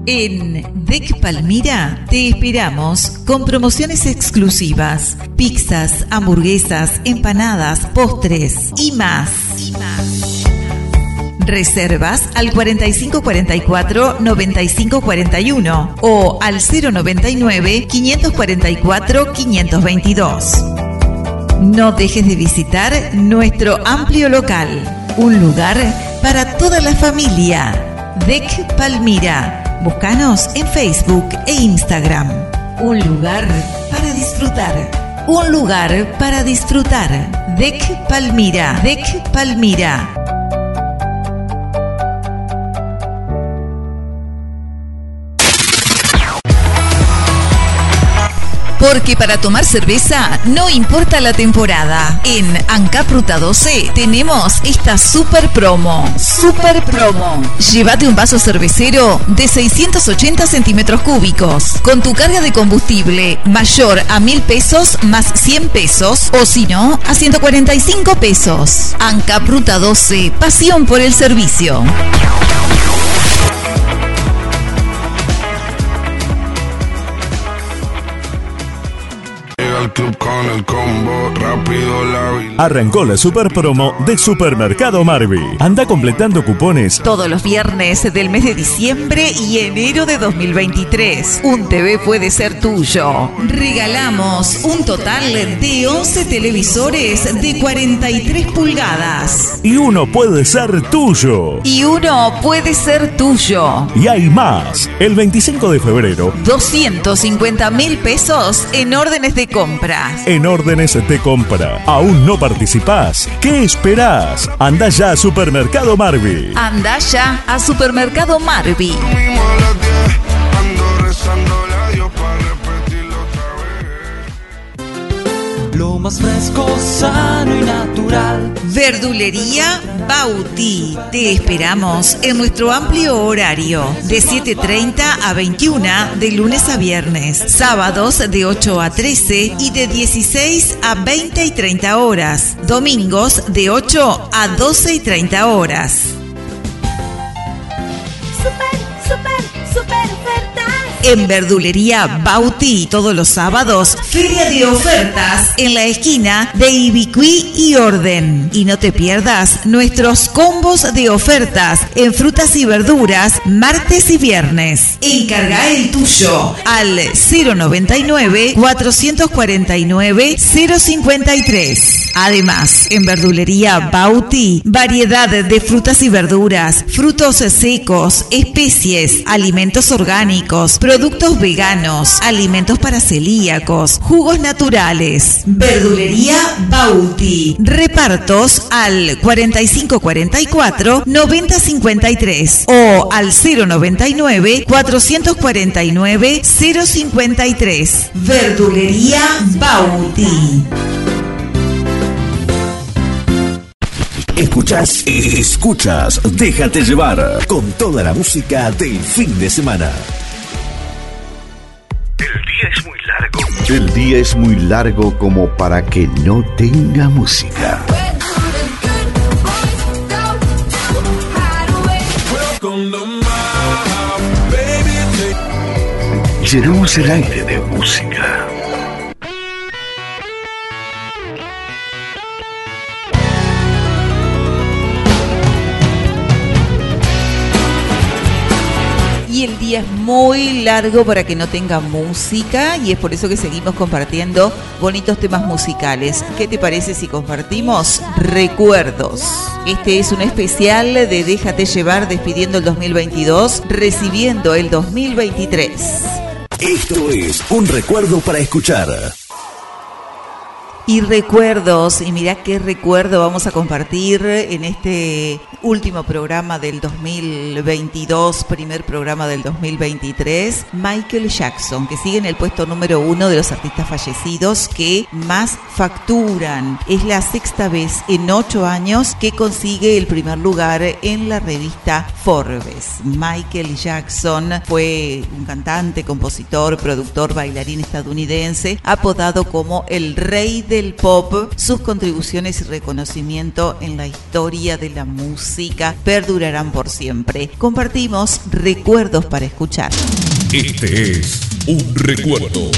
En DEC Palmira te esperamos con promociones exclusivas, pizzas, hamburguesas, empanadas, postres y más. Reservas al 4544 9541 o al 099 544 522. No dejes de visitar nuestro amplio local, un lugar para toda la familia. DEC Palmira. Búscanos en Facebook e Instagram. Un lugar para disfrutar. Un lugar para disfrutar. DEC Palmira. DEC Palmira. Porque para tomar cerveza no importa la temporada. En ANCAP Ruta 12 tenemos esta super promo. Super promo. Llévate un vaso cervecero de 680 centímetros cúbicos con tu carga de combustible mayor a mil pesos más 100 pesos o si no a 145 pesos. ANCAP Ruta 12. Pasión por el servicio. Club con el combo, rápido la Arrancó la super promo de Supermercado Marvi. Anda completando cupones Todos los viernes del mes de diciembre y enero de 2023. Un TV puede ser tuyo. Regalamos un total de 11 televisores de 43 pulgadas. y uno puede ser tuyo. Y uno puede ser tuyo. Y hay más. El 25 de febrero, 250 mil pesos en órdenes de compras. en órdenes de compra. ¿Aún no participás? ¿Qué esperás? Anda ya a Supermercado Marvi. Anda ya a Supermercado Marvi. Verdulería Bauti. Te esperamos en nuestro amplio horario de 7.30 a 21 de lunes a viernes, sábados de 8 a 13 y de 16 a 20 y 30 horas, domingos de 8 a 12 y 30 horas. En Verdulería Bauti todos los sábados, feria de ofertas en la esquina de Ibicuí y Orden. Y no te pierdas nuestros combos de ofertas en frutas y verduras martes y viernes. Encarga el tuyo al 099 449 053. Además, en Verdulería Bauti, variedad de frutas y verduras, frutos secos, especies, alimentos orgánicos, productos veganos, alimentos para celíacos, jugos naturales. Verdulería Bauti. Repartos al 4544 9053 o al 099 449 053. Verdulería Bauti. Escuchas, escuchas, déjate llevar con toda la música del fin de semana. El día es muy largo como para que no tenga música. Llenamos el aire de música. Y es muy largo para que no tenga música y es por eso que seguimos compartiendo bonitos temas musicales. ¿Qué te parece si compartimos recuerdos? Este es un especial de Déjate llevar despidiendo el 2022, recibiendo el 2023. Esto es un recuerdo para escuchar. Y recuerdos, y mirá qué recuerdo vamos a compartir en este último programa del 2022, primer programa del 2023, Michael Jackson, que sigue en el puesto número uno de los artistas fallecidos que más facturan. Es la sexta vez en ocho años que consigue el primer lugar en la revista Forbes. Michael Jackson fue un cantante, compositor, productor, bailarín estadounidense, apodado como el rey del pop. Sus contribuciones y reconocimiento en la historia de la música perdurarán por siempre. Compartimos recuerdos para escuchar. Este es un recuerdo.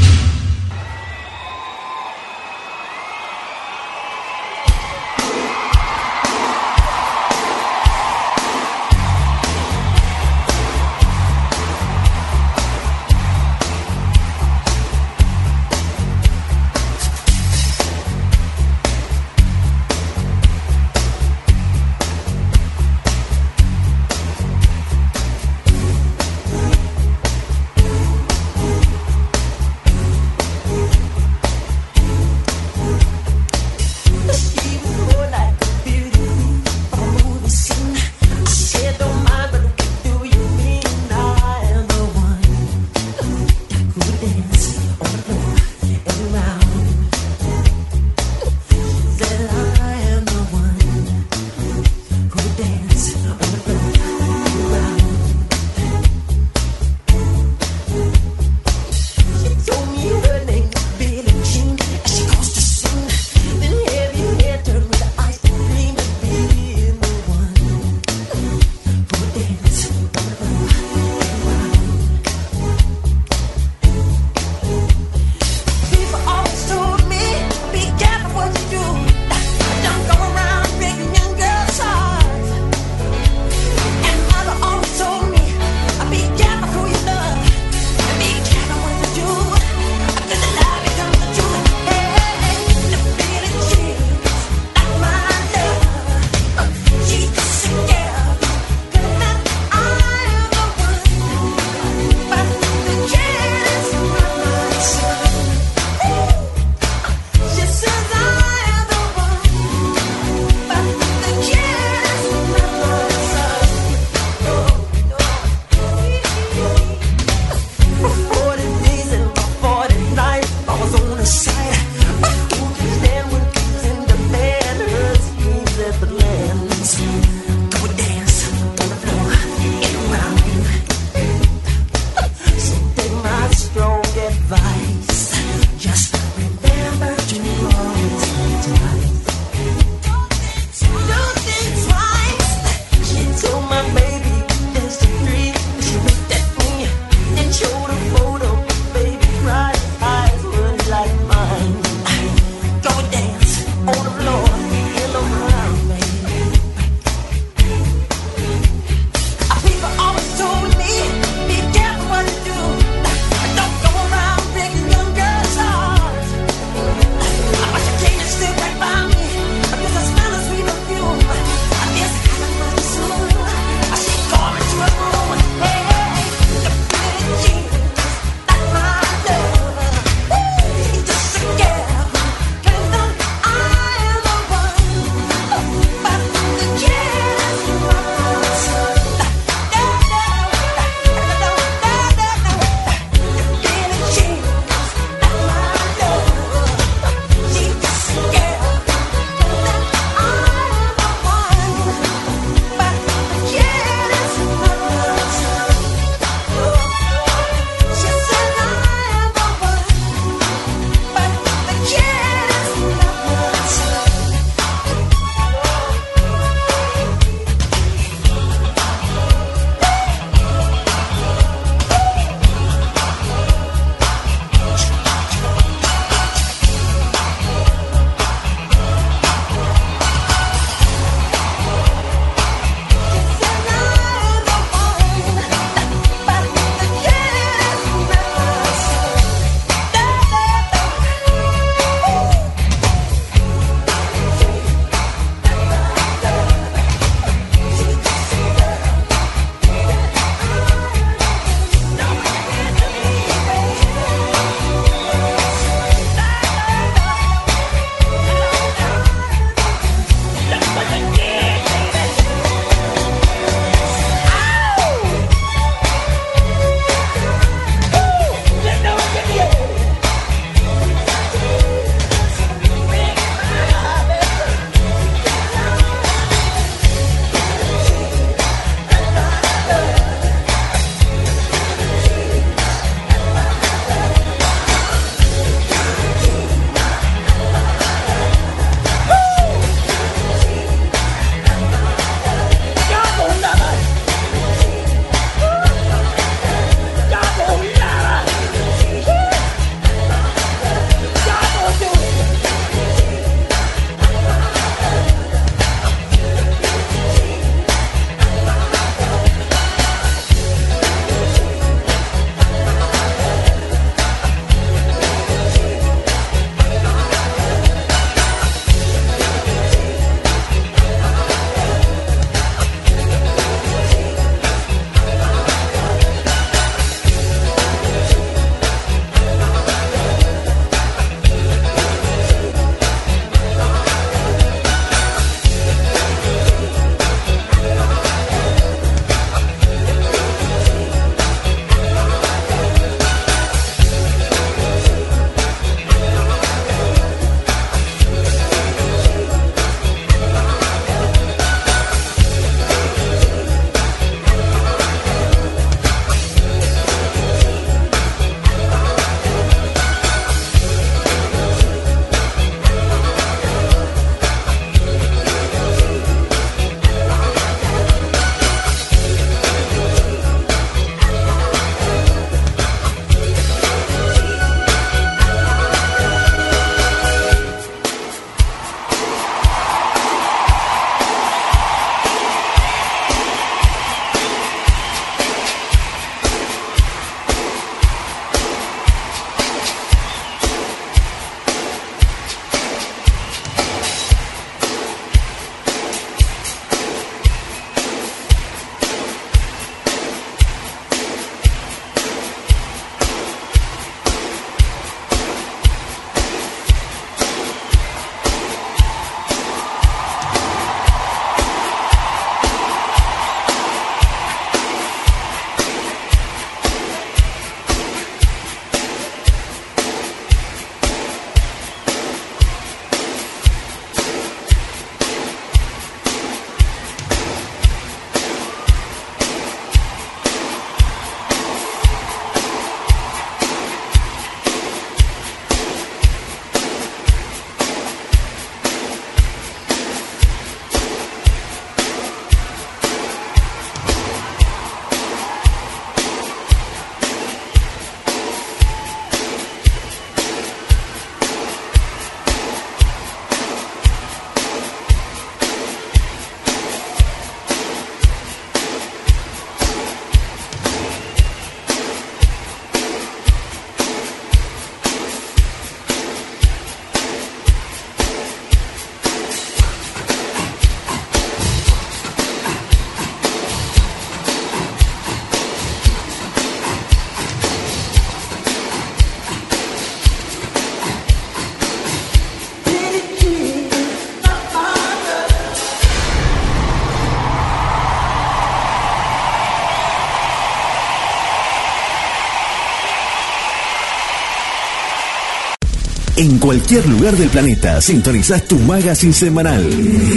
Cualquier lugar del planeta sintonizás tu magazine semanal.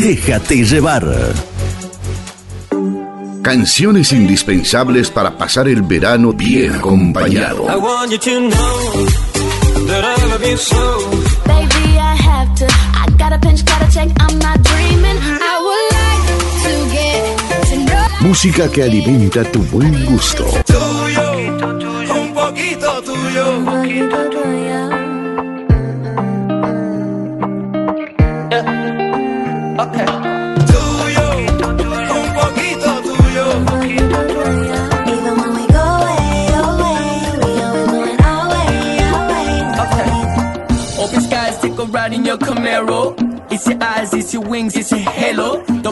Déjate llevar. Canciones indispensables para pasar el verano bien acompañado. Música que alimenta tu buen gusto. Tuyo, un poquito tuyo. In your Camaro. It's your eyes,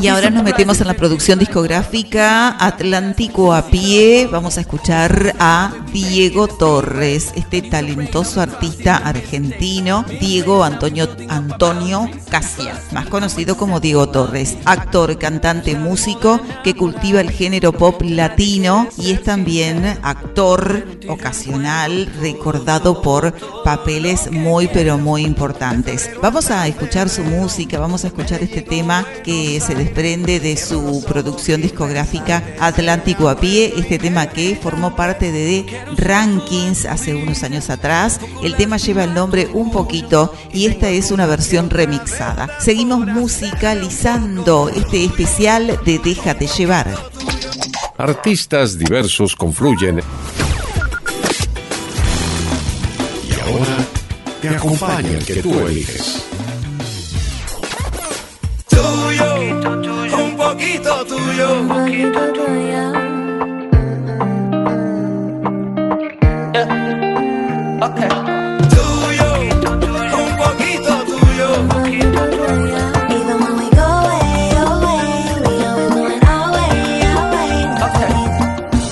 Y ahora nos metemos en la producción discográfica Atlántico a pie. Vamos a escuchar a Diego Torres, este talentoso artista argentino, Diego Antonio, Antonio Casia, más conocido como Diego Torres, actor, cantante, músico que cultiva el género pop latino y es también actor ocasional recordado por papeles muy pero muy importantes. Vamos a escuchar su música, vamos a escuchar este tema que se desprende de su producción discográfica Atlántico a pie, este tema que formó parte de Rankings hace unos años atrás. El tema lleva el nombre un poquito y esta es una versión remixada. Seguimos musicalizando este especial de Déjate llevar. Artistas diversos confluyen. Y ahora te acompaña el que tú eliges. Tuyo. Okay. Tuyo, un poquito tuyo. Always going away, away.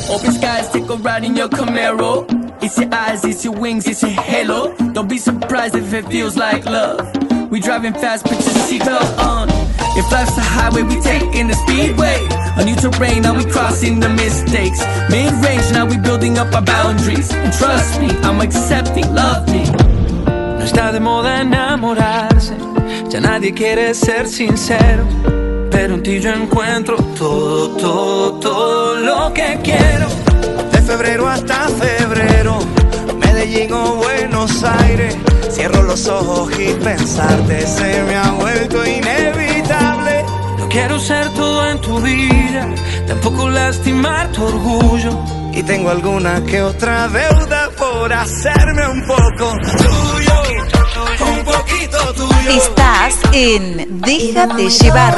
Open skies, take a ride in your Camaro. It's your eyes, it's your wings, it's your halo. Don't be surprised if it feels like love. We driving fast, put your seatbelt on. If life's a highway, we taking the speedway. A new terrain, now we crossing the mistakes. Mid range, now we building up our boundaries. And trust me, I'm accepting, love me. No está de moda enamorarse, ya nadie quiere ser sincero. Pero en ti yo encuentro todo, todo, todo lo que quiero. De febrero hasta febrero, Medellín o Buenos Aires. Cierro los ojos y pensarte se me ha vuelto inevitable. Quiero ser todo en tu vida, tampoco lastimar tu orgullo. Y tengo alguna que otra deuda por hacerme un poco tuyo, un poquito tuyo. Estás en Déjate llevar.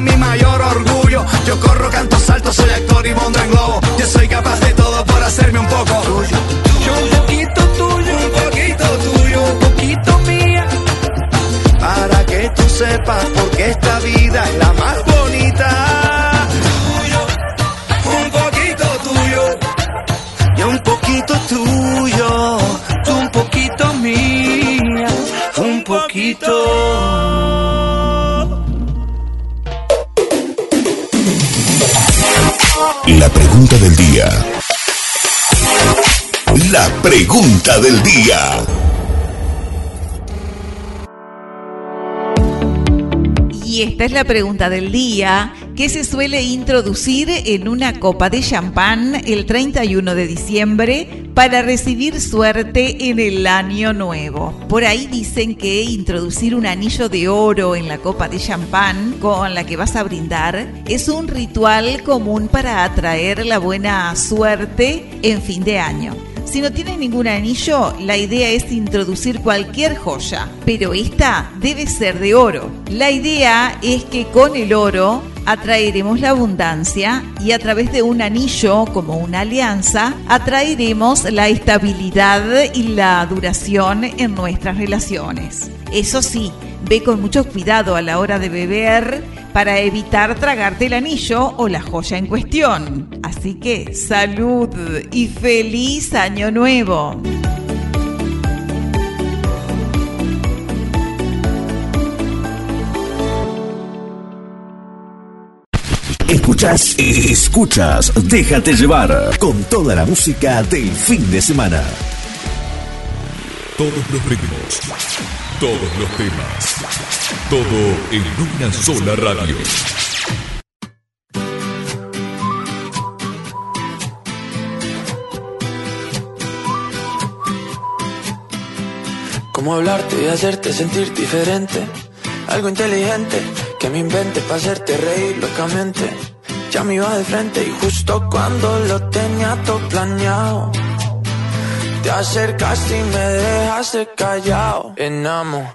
mi mayor orgullo. Yo corro, canto, salto, soy actor y monto en globo. Yo soy capaz de todo por hacerme un poco tuyo. Yo un poquito tuyo, un poquito tuyo, un poquito mía. Para que tú sepas porque esta vida es la pregunta del día. Y esta es la pregunta del día que se suele introducir en una copa de champán el 31 de diciembre para recibir suerte en el año nuevo. Por ahí dicen que introducir un anillo de oro en la copa de champán con la que vas a brindar es un ritual común para atraer la buena suerte en fin de año. Si no tienes ningún anillo, la idea es introducir cualquier joya, pero esta debe ser de oro. La idea es que con el oro atraeremos la abundancia y a través de un anillo como una alianza atraeremos la estabilidad y la duración en nuestras relaciones. Eso sí, ve con mucho cuidado a la hora de beber para evitar tragarte el anillo o la joya en cuestión. Así que salud y feliz año nuevo. Escuchas, escuchas, déjate llevar con toda la música del fin de semana. Todos los ritmos, todos los temas, todo en una sola radio. Cómo hablarte y hacerte sentir diferente. Algo inteligente que me invente para hacerte reír locamente. Ya me iba de frente y justo cuando lo tenía todo planeado. Te acercaste y me dejaste callado. Enamorado.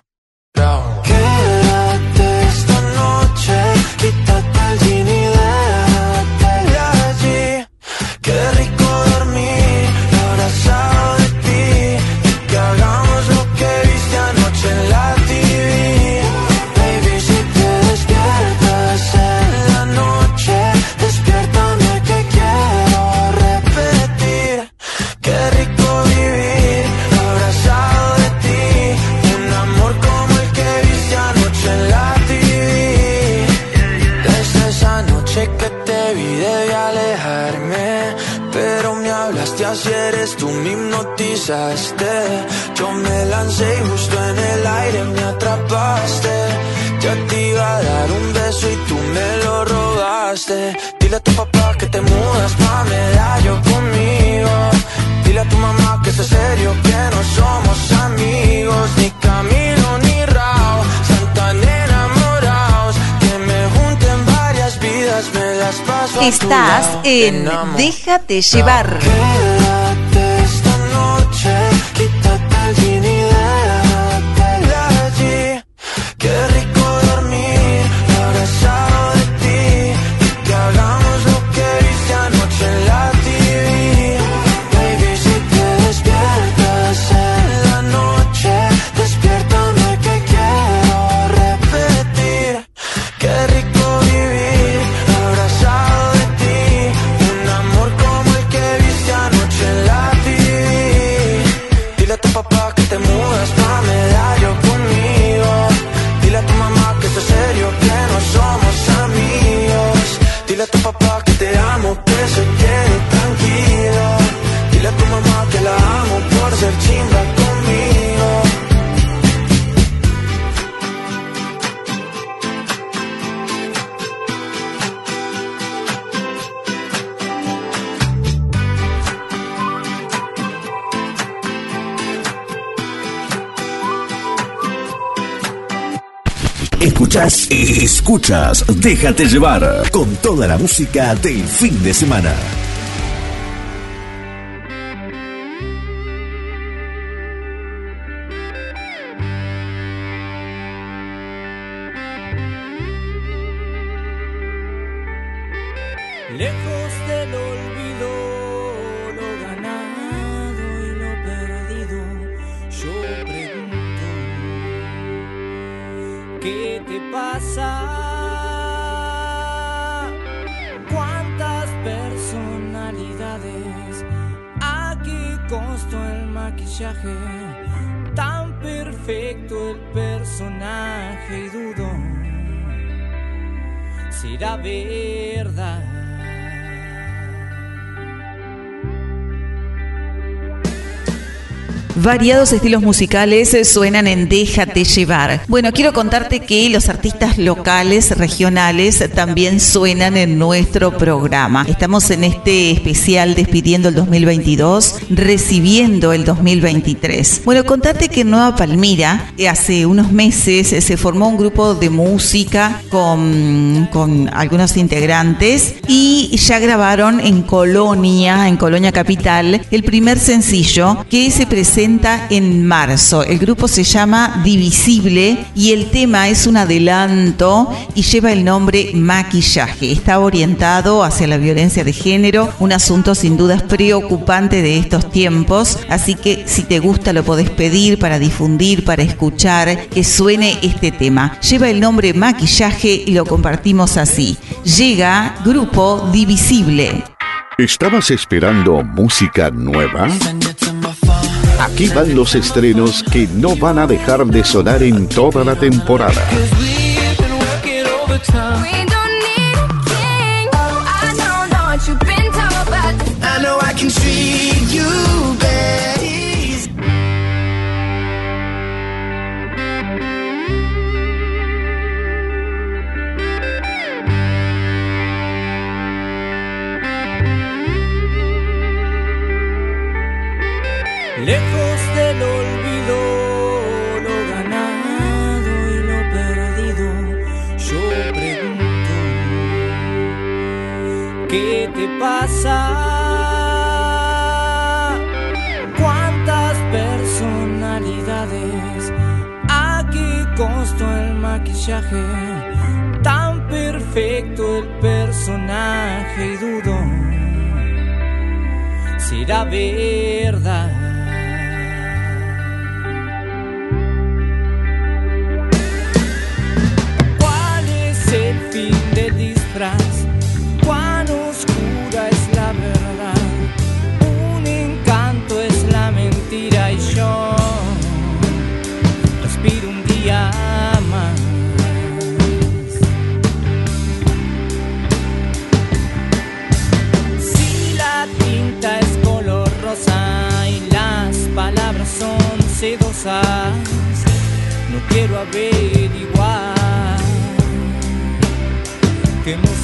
Así eres tú me hipnotizaste. Yo me lancé y justo en el aire me atrapaste. Ya te iba a dar un beso y tú me lo robaste. Dile a tu papá que te mudas pa' medallo conmigo. Dile a tu mamá que es serio, Estás en. Déjate llevar. Escuchas, déjate llevar con toda la música del fin de semana. Variados estilos musicales eh, suenan en Déjate llevar. Bueno, quiero contarte que los artistas locales, regionales, también suenan en nuestro programa. Estamos en este especial despidiendo el 2022, recibiendo el 2023. Bueno, contarte que en Nueva Palmira, eh, hace unos meses, eh, se formó un grupo de música con, con algunos integrantes y ya grabaron en Colonia, en Colonia Capital, el primer sencillo que se presenta en marzo. El grupo se llama Divisible y el tema es un adelanto y lleva el nombre Maquillaje. Está orientado hacia la violencia de género, un asunto sin dudas preocupante de estos tiempos. Así que si te gusta lo podés pedir para difundir, para escuchar, que suene este tema. Lleva el nombre Maquillaje y lo compartimos así. Llega Grupo Divisible. ¿Estabas esperando música nueva? Aquí van los estrenos que no van a dejar de sonar en toda la temporada. Del olvido, lo ganado y lo perdido, yo pregunto, ¿qué te pasa? ¿Cuántas personalidades? ¿A qué costo el maquillaje? Tan perfecto el personaje y dudo, será verdad. Sedosas, no quiero averiguar qué monstruo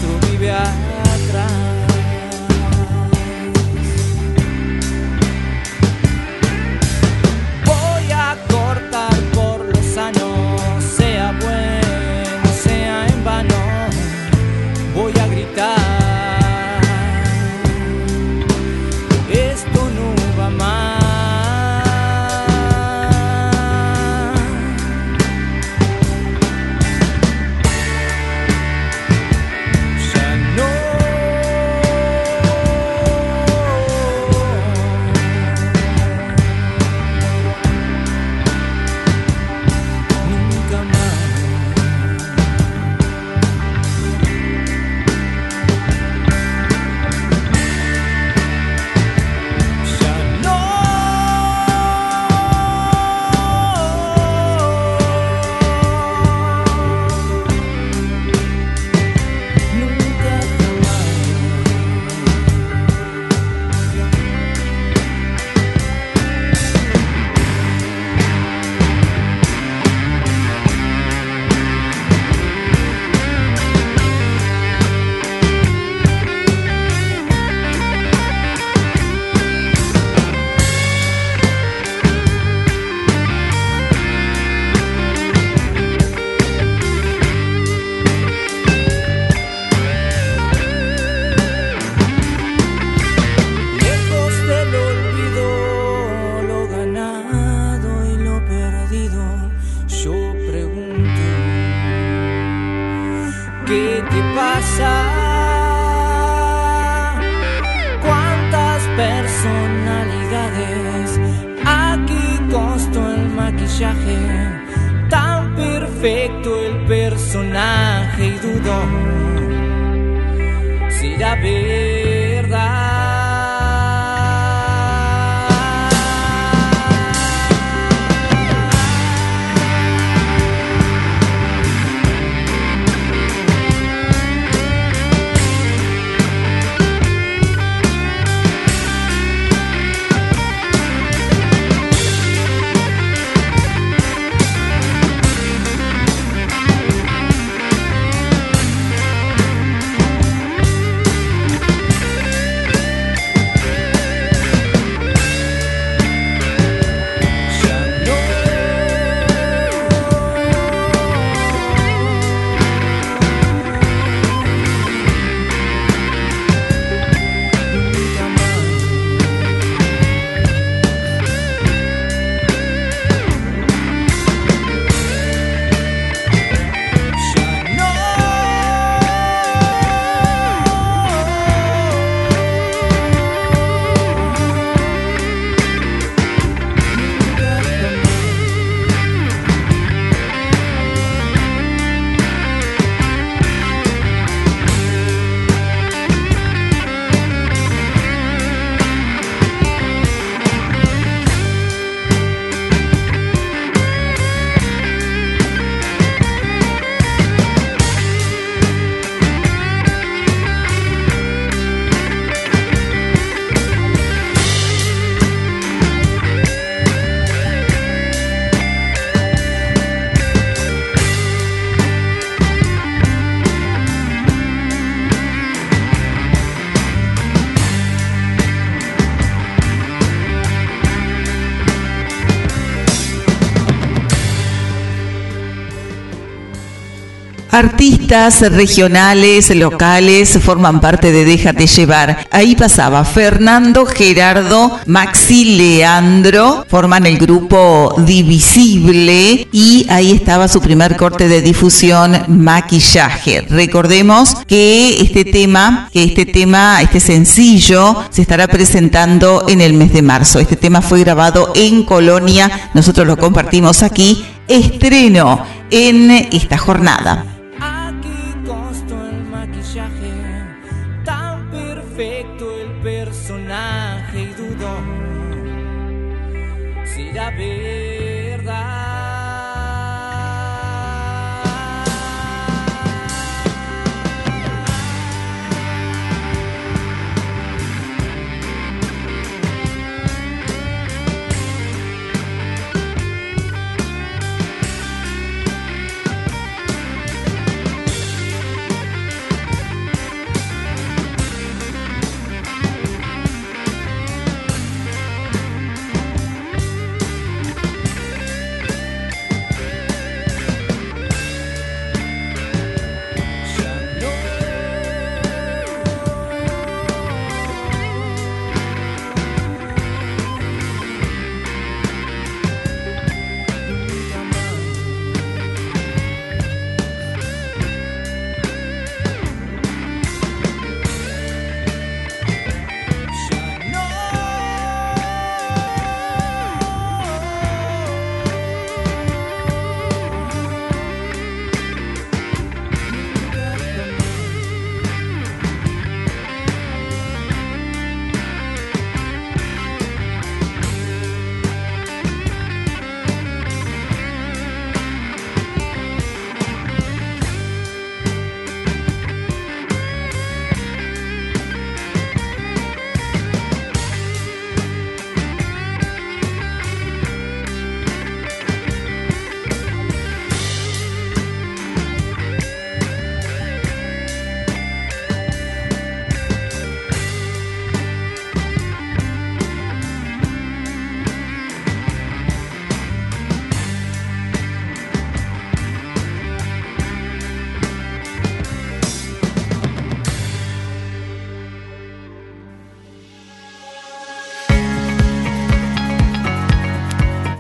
Artistas regionales, locales, forman parte de Déjate llevar. Ahí pasaba Fernando, Gerardo, Maxi, Leandro, forman el grupo Divisible y ahí estaba su primer corte de difusión, Maquillaje. Recordemos que este tema, que este tema, este sencillo, se estará presentando en el mes de marzo. Este tema fue grabado en Colonia, nosotros lo compartimos aquí. Estreno en esta jornada.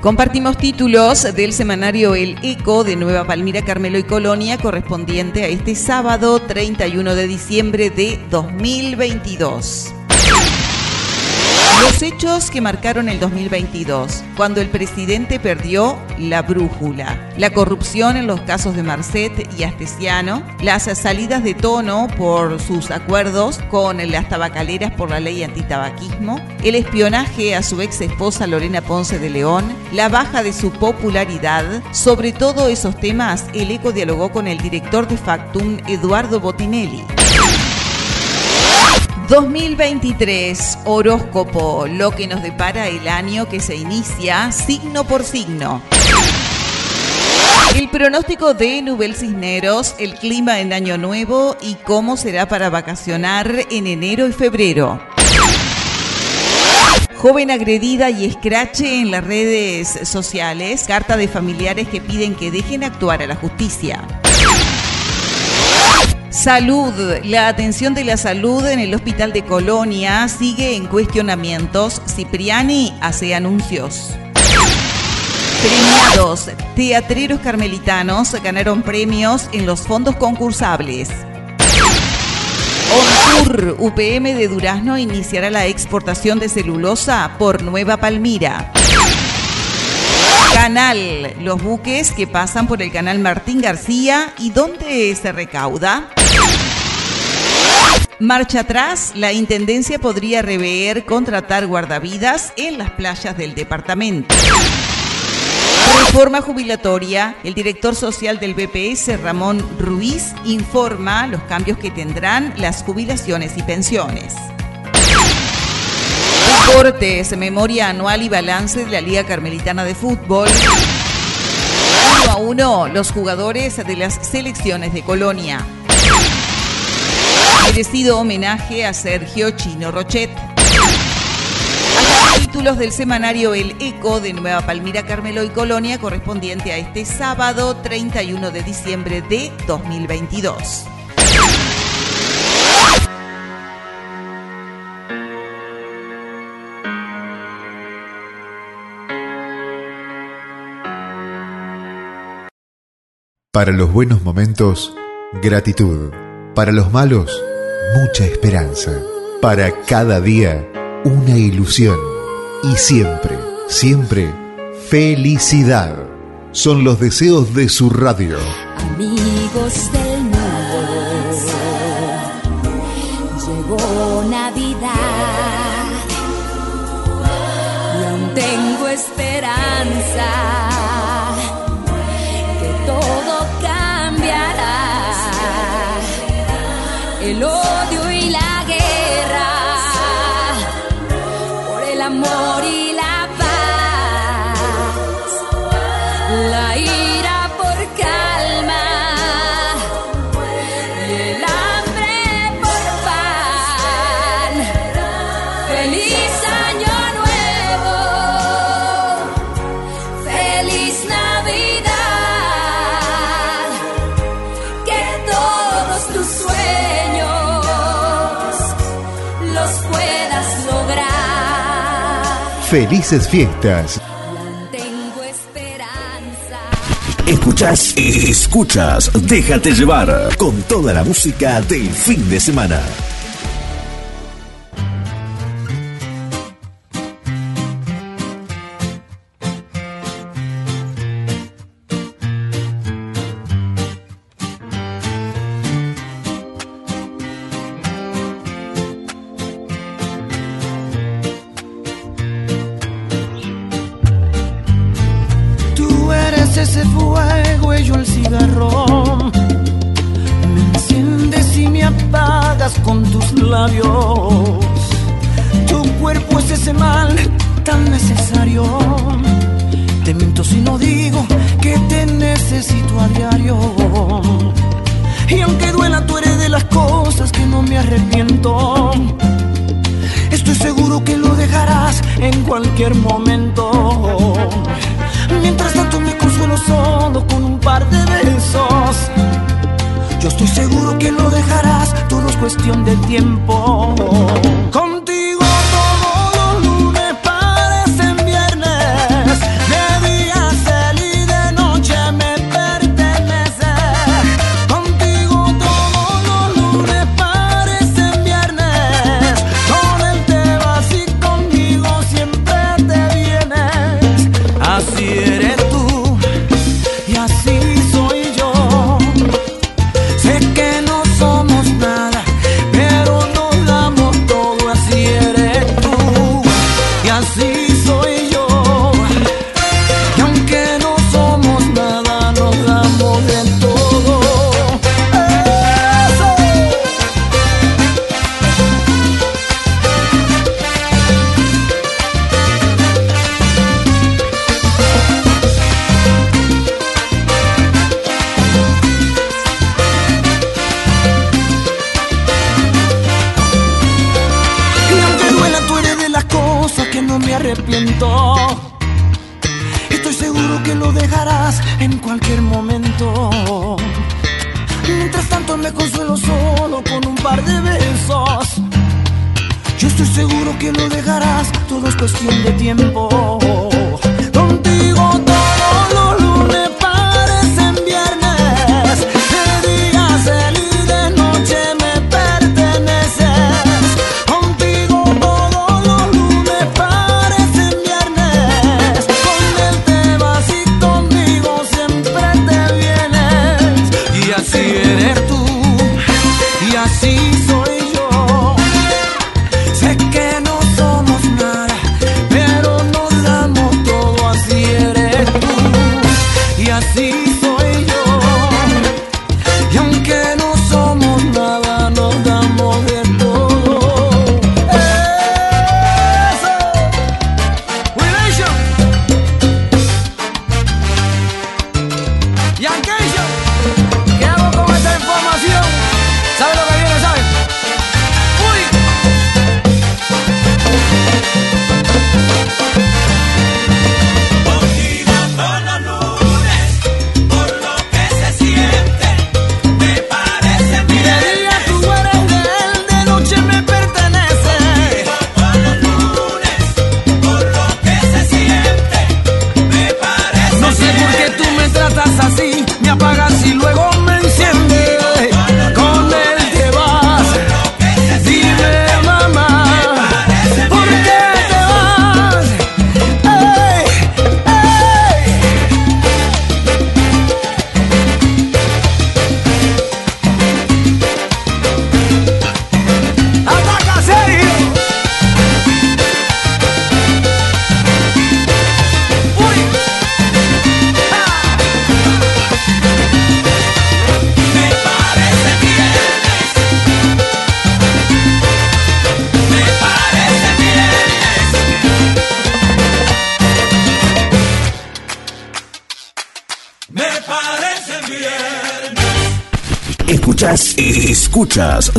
Compartimos títulos del semanario El Eco de Nueva Palmira, Carmelo y Colonia, correspondiente a este sábado 31 de diciembre de 2022. Los hechos que marcaron el 2022, cuando el presidente perdió la brújula, la corrupción en los casos de Marcet y Astesiano, las salidas de tono por sus acuerdos con las tabacaleras por la ley antitabaquismo, el espionaje a su ex esposa Lorena Ponce de León, la baja de su popularidad, sobre todo esos temas, el ECO dialogó con el director de Factum, Eduardo Botinelli. 2023, horóscopo, lo que nos depara el año que se inicia signo por signo. El pronóstico de Nubel Cisneros, el clima en Año Nuevo y cómo será para vacacionar en enero y febrero. Joven agredida y escrache en las redes sociales, carta de familiares que piden que dejen actuar a la justicia. Salud. La atención de la salud en el Hospital de Colonia sigue en cuestionamientos. Cipriani hace anuncios. Premiados. Teatreros carmelitanos ganaron premios en los fondos concursables. Ontur, UPM de Durazno iniciará la exportación de celulosa por Nueva Palmira. Canal, los buques que pasan por el canal Martín García y dónde se recauda. Marcha atrás, la Intendencia podría rever contratar guardavidas en las playas del departamento. Reforma jubilatoria, el director social del BPS, Ramón Ruiz, informa los cambios que tendrán las jubilaciones y pensiones. Deportes, memoria anual y balance de la Liga Carmelitana de Fútbol. Uno a uno, los jugadores de las selecciones de Colonia. Merecido homenaje a Sergio Chino Rochet. Títulos del semanario El Eco de Nueva Palmira, Carmelo y Colonia, correspondiente a este sábado 31 de diciembre de 2022. Para los buenos momentos, gratitud. Para los malos, mucha esperanza. Para cada día, una ilusión. Y siempre, siempre, felicidad. Son los deseos de su radio. Amigos del mundo, llegó Navidad y aún tengo esperanza Felices fiestas. Tengo esperanza. Escuchas, escuchas, déjate llevar con toda la música del fin de semana.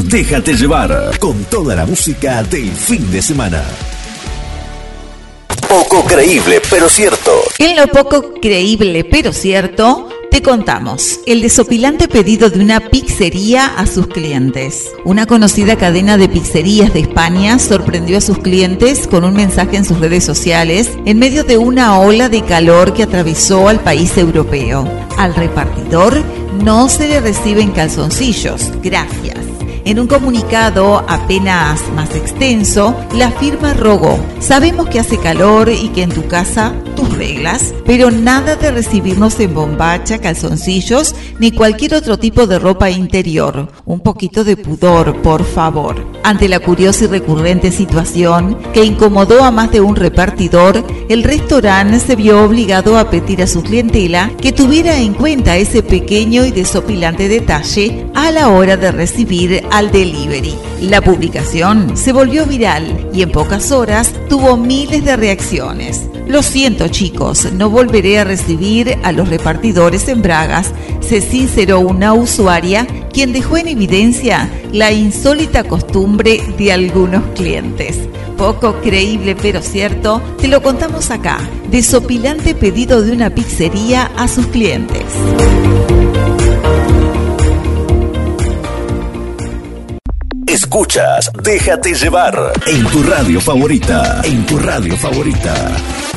Déjate llevar con toda la música del fin de semana. Poco creíble, pero cierto. En lo poco creíble pero cierto, te contamos el desopilante pedido de una pizzería a sus clientes. Una conocida cadena de pizzerías de España sorprendió a sus clientes con un mensaje en sus redes sociales en medio de una ola de calor que atravesó al país europeo. Al repartidor no se le reciben calzoncillos, gracias. En un comunicado apenas más extenso, la firma rogó, sabemos que hace calor y que en tu casa tus reglas, pero nada de recibirnos en bombacha, calzoncillos ni cualquier otro tipo de ropa interior. Un poquito de pudor, por favor. Ante la curiosa y recurrente situación que incomodó a más de un repartidor, el restaurante se vio obligado a pedir a su clientela que tuviera en cuenta ese pequeño y desopilante detalle a la hora de recibir al delivery. La publicación se volvió viral y en pocas horas tuvo miles de reacciones. Lo siento chicos, no volveré a recibir a los repartidores en Bragas, se sinceró una usuaria quien dejó en evidencia la insólita costumbre de algunos clientes. Poco creíble pero cierto, te lo contamos acá. Desopilante pedido de una pizzería a sus clientes. Escuchas, déjate llevar en tu radio favorita, en tu radio favorita.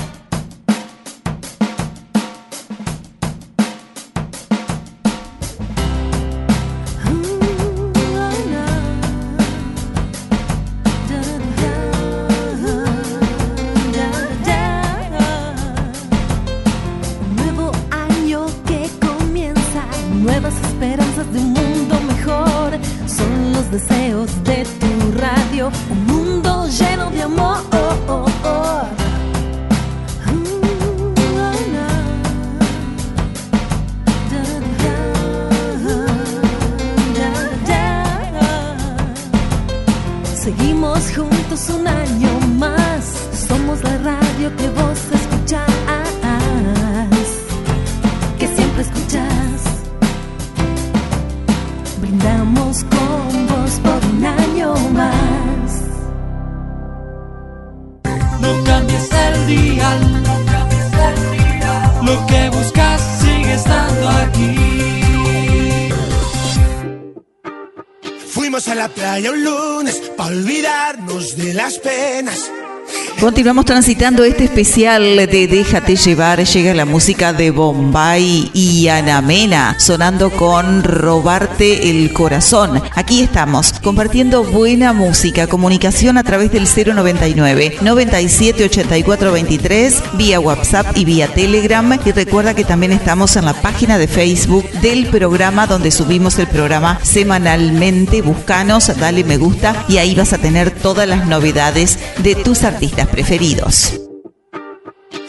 Continuamos transitando este especial de Déjate llevar. Llega la música de Bombay y Anamena sonando con Robarte el Corazón. Aquí estamos compartiendo buena música, comunicación a través del 099 97 84 23 vía WhatsApp y vía Telegram. Y recuerda que también estamos en la página de Facebook del programa donde subimos el programa semanalmente. Buscanos, dale me gusta y ahí vas a tener todas las novedades de tus artistas preferidos.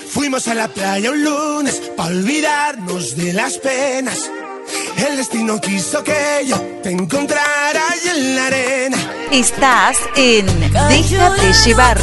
Fuimos a la playa un lunes para olvidarnos de las penas. El destino quiso que yo te encontrara ahí en la arena. Estás en Déjate llevar.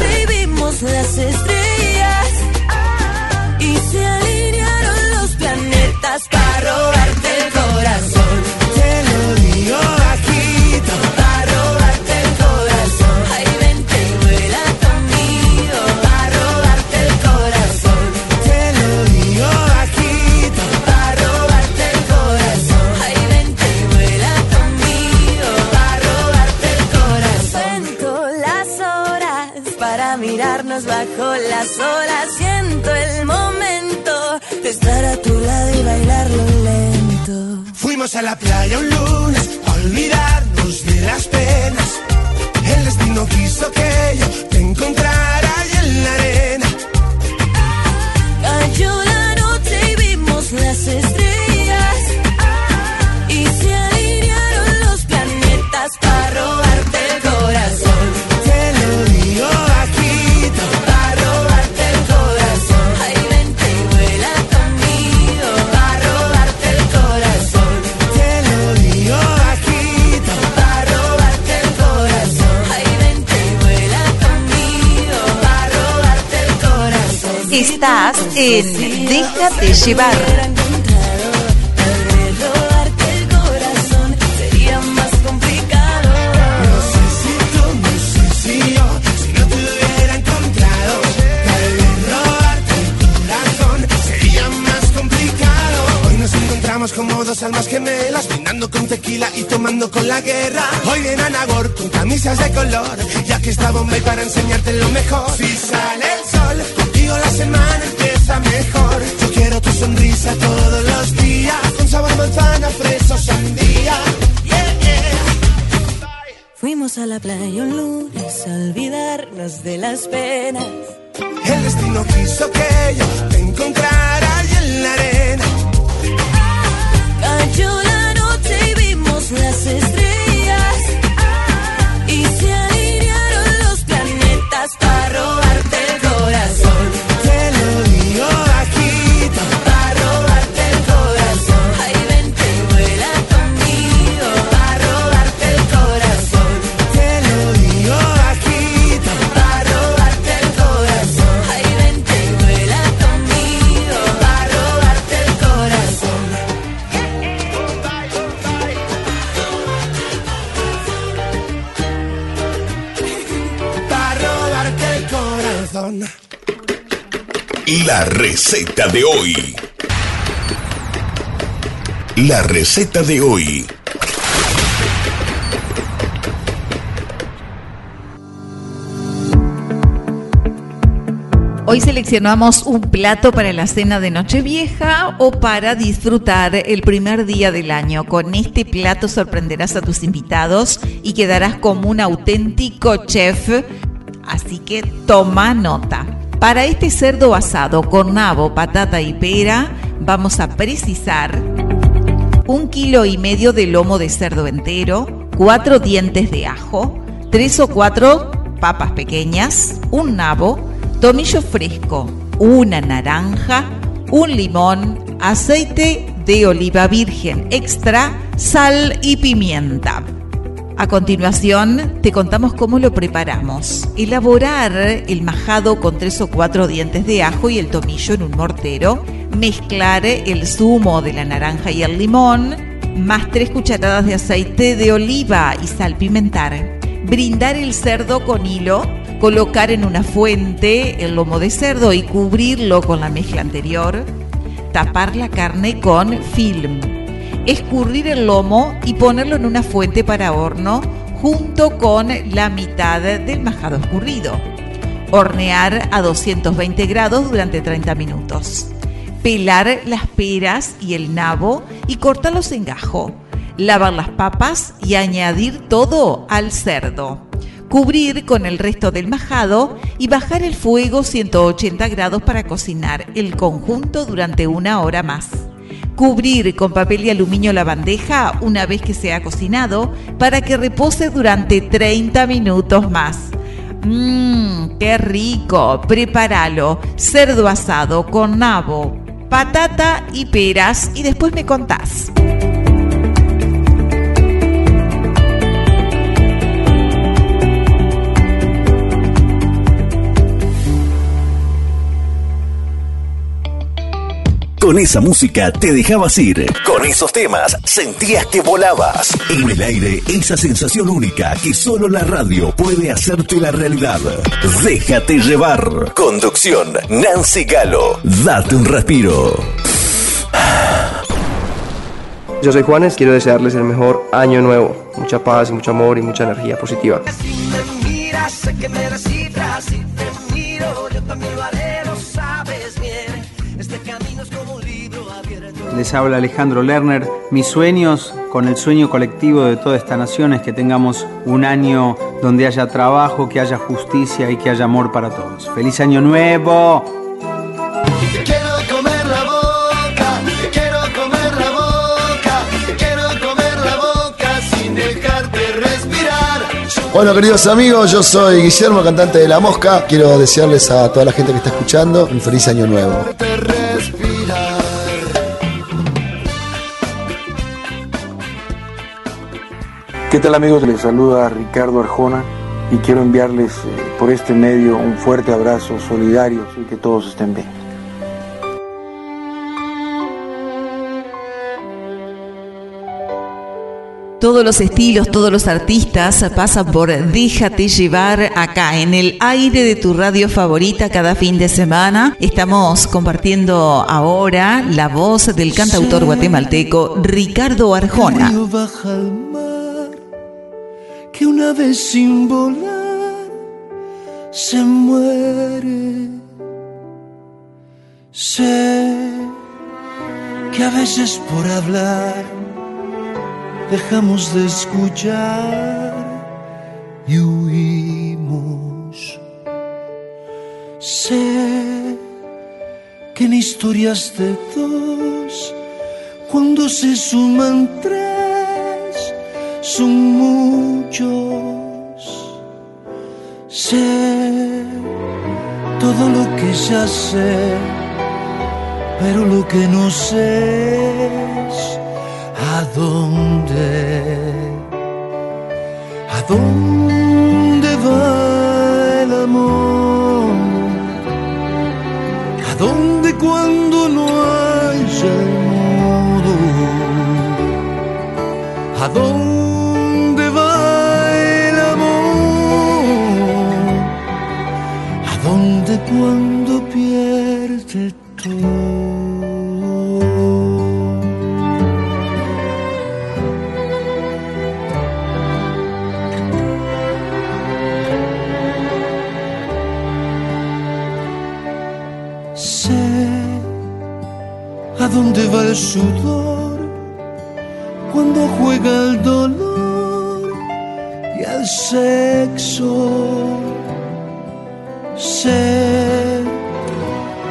A tu lado y bailarlo lento. Fuimos a la playa un lunes para olvidarnos de las penas. El destino quiso que yo te encontrara ahí en la arena. Cayó Hoy nos encontramos como dos almas gemelas, brindando con tequila y tomando con la guerra. Hoy en Anagor con camisas de color, ya que está Bombay para enseñarte lo mejor. Si sale el sol, contigo la semana mejor. Yo quiero tu sonrisa todos los días, con sabor manzana, fresa sandía. Yeah, yeah. Fuimos a la playa un lunes a olvidarnos de las penas. El destino quiso que yo te encontrara ahí en la arena. Cayó la noche y vimos las estrellas y se alinearon los planetas para La receta de hoy. La receta de hoy. Hoy seleccionamos un plato para la cena de Nochevieja o para disfrutar el primer día del año. Con este plato sorprenderás a tus invitados y quedarás como un auténtico chef. Así que toma nota. Para este cerdo asado con nabo, patata y pera, vamos a precisar un kilo y medio de lomo de cerdo entero, cuatro dientes de ajo, tres o cuatro papas pequeñas, un nabo, tomillo fresco, una naranja, un limón, aceite de oliva virgen extra, sal y pimienta. A continuación, te contamos cómo lo preparamos. Elaborar el majado con tres o cuatro dientes de ajo y el tomillo en un mortero. Mezclar el zumo de la naranja y el limón, más tres cucharadas de aceite de oliva y salpimentar. Brindar el cerdo con hilo. Colocar en una fuente el lomo de cerdo y cubrirlo con la mezcla anterior. Tapar la carne con film. Escurrir el lomo y ponerlo en una fuente para horno junto con la mitad del majado escurrido. Hornear a 220 grados durante 30 minutos. Pelar las peras y el nabo y cortarlos en gajo. Lavar las papas y añadir todo al cerdo. Cubrir con el resto del majado y bajar el fuego 180 grados para cocinar el conjunto durante una hora más. Cubrir con papel y aluminio la bandeja una vez que se ha cocinado para que repose durante 30 minutos más. Mmm, qué rico. Prepáralo. Cerdo asado con nabo, patata y peras y después me contás. Con esa música te dejabas ir. Con esos temas sentías que volabas. En el aire, esa sensación única que solo la radio puede hacerte la realidad. Déjate llevar. Conducción, Nancy Galo. Date un respiro. Yo soy Juanes, quiero desearles el mejor año nuevo. Mucha paz, mucho amor y mucha energía positiva. Mira, sé que me Les habla Alejandro Lerner. Mis sueños con el sueño colectivo de toda esta nación es que tengamos un año donde haya trabajo, que haya justicia y que haya amor para todos. ¡Feliz año nuevo! Te quiero comer la boca, te quiero comer la boca, te quiero comer la boca sin dejarte respirar. Bueno, queridos amigos, yo soy Guillermo, cantante de La Mosca. Quiero desearles a toda la gente que está escuchando un feliz año nuevo. ¿Qué tal amigos? Les saluda Ricardo Arjona y quiero enviarles eh, por este medio un fuerte abrazo solidario y que todos estén bien. Todos los estilos, todos los artistas pasan por Déjate llevar acá en el aire de tu radio favorita cada fin de semana. Estamos compartiendo ahora la voz del cantautor guatemalteco Ricardo Arjona. Que una vez sin volar se muere. Sé que a veces por hablar dejamos de escuchar y huimos. Sé que en historias de dos, cuando se suman tres, son muchos. Sé todo lo que ya sé, pero lo que no sé es a dónde, a dónde va el amor, a dónde cuando no haya modo, a dónde cuando pierde todo. Sé a dónde va el sudor cuando juega el dolor y el sexo. Sé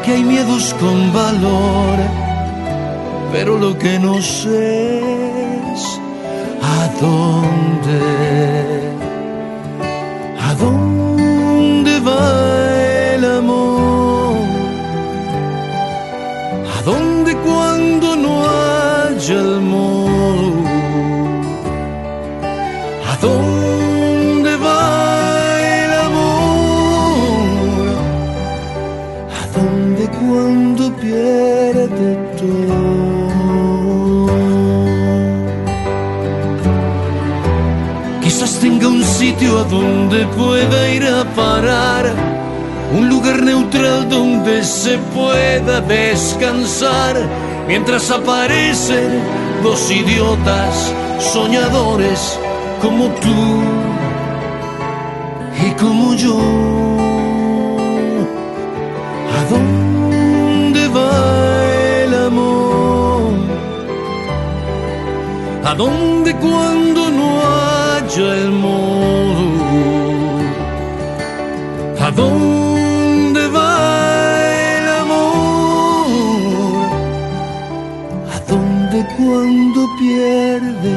que hay miedos con valor, pero lo que no sé es a dónde, a dónde va el amor. ¿A dónde cuando no haya el donde pueda ir a parar, un lugar neutral donde se pueda descansar, mientras aparecen dos idiotas soñadores como tú y como yo. ¿A dónde va el amor? ¿A dónde cuando no haya el modo? Dónde va el amor? ¿A dónde cuando pierde?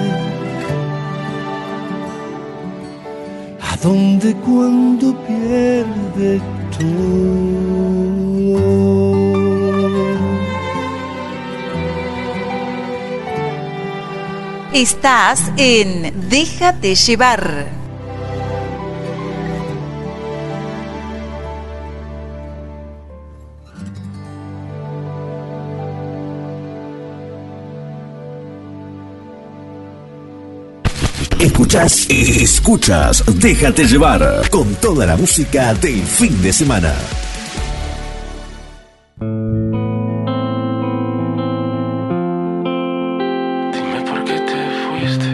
¿A dónde cuando pierde todo? Estás en Déjate llevar. Escuchas, escuchas, déjate llevar con toda la música del fin de semana. Dime por qué te fuiste.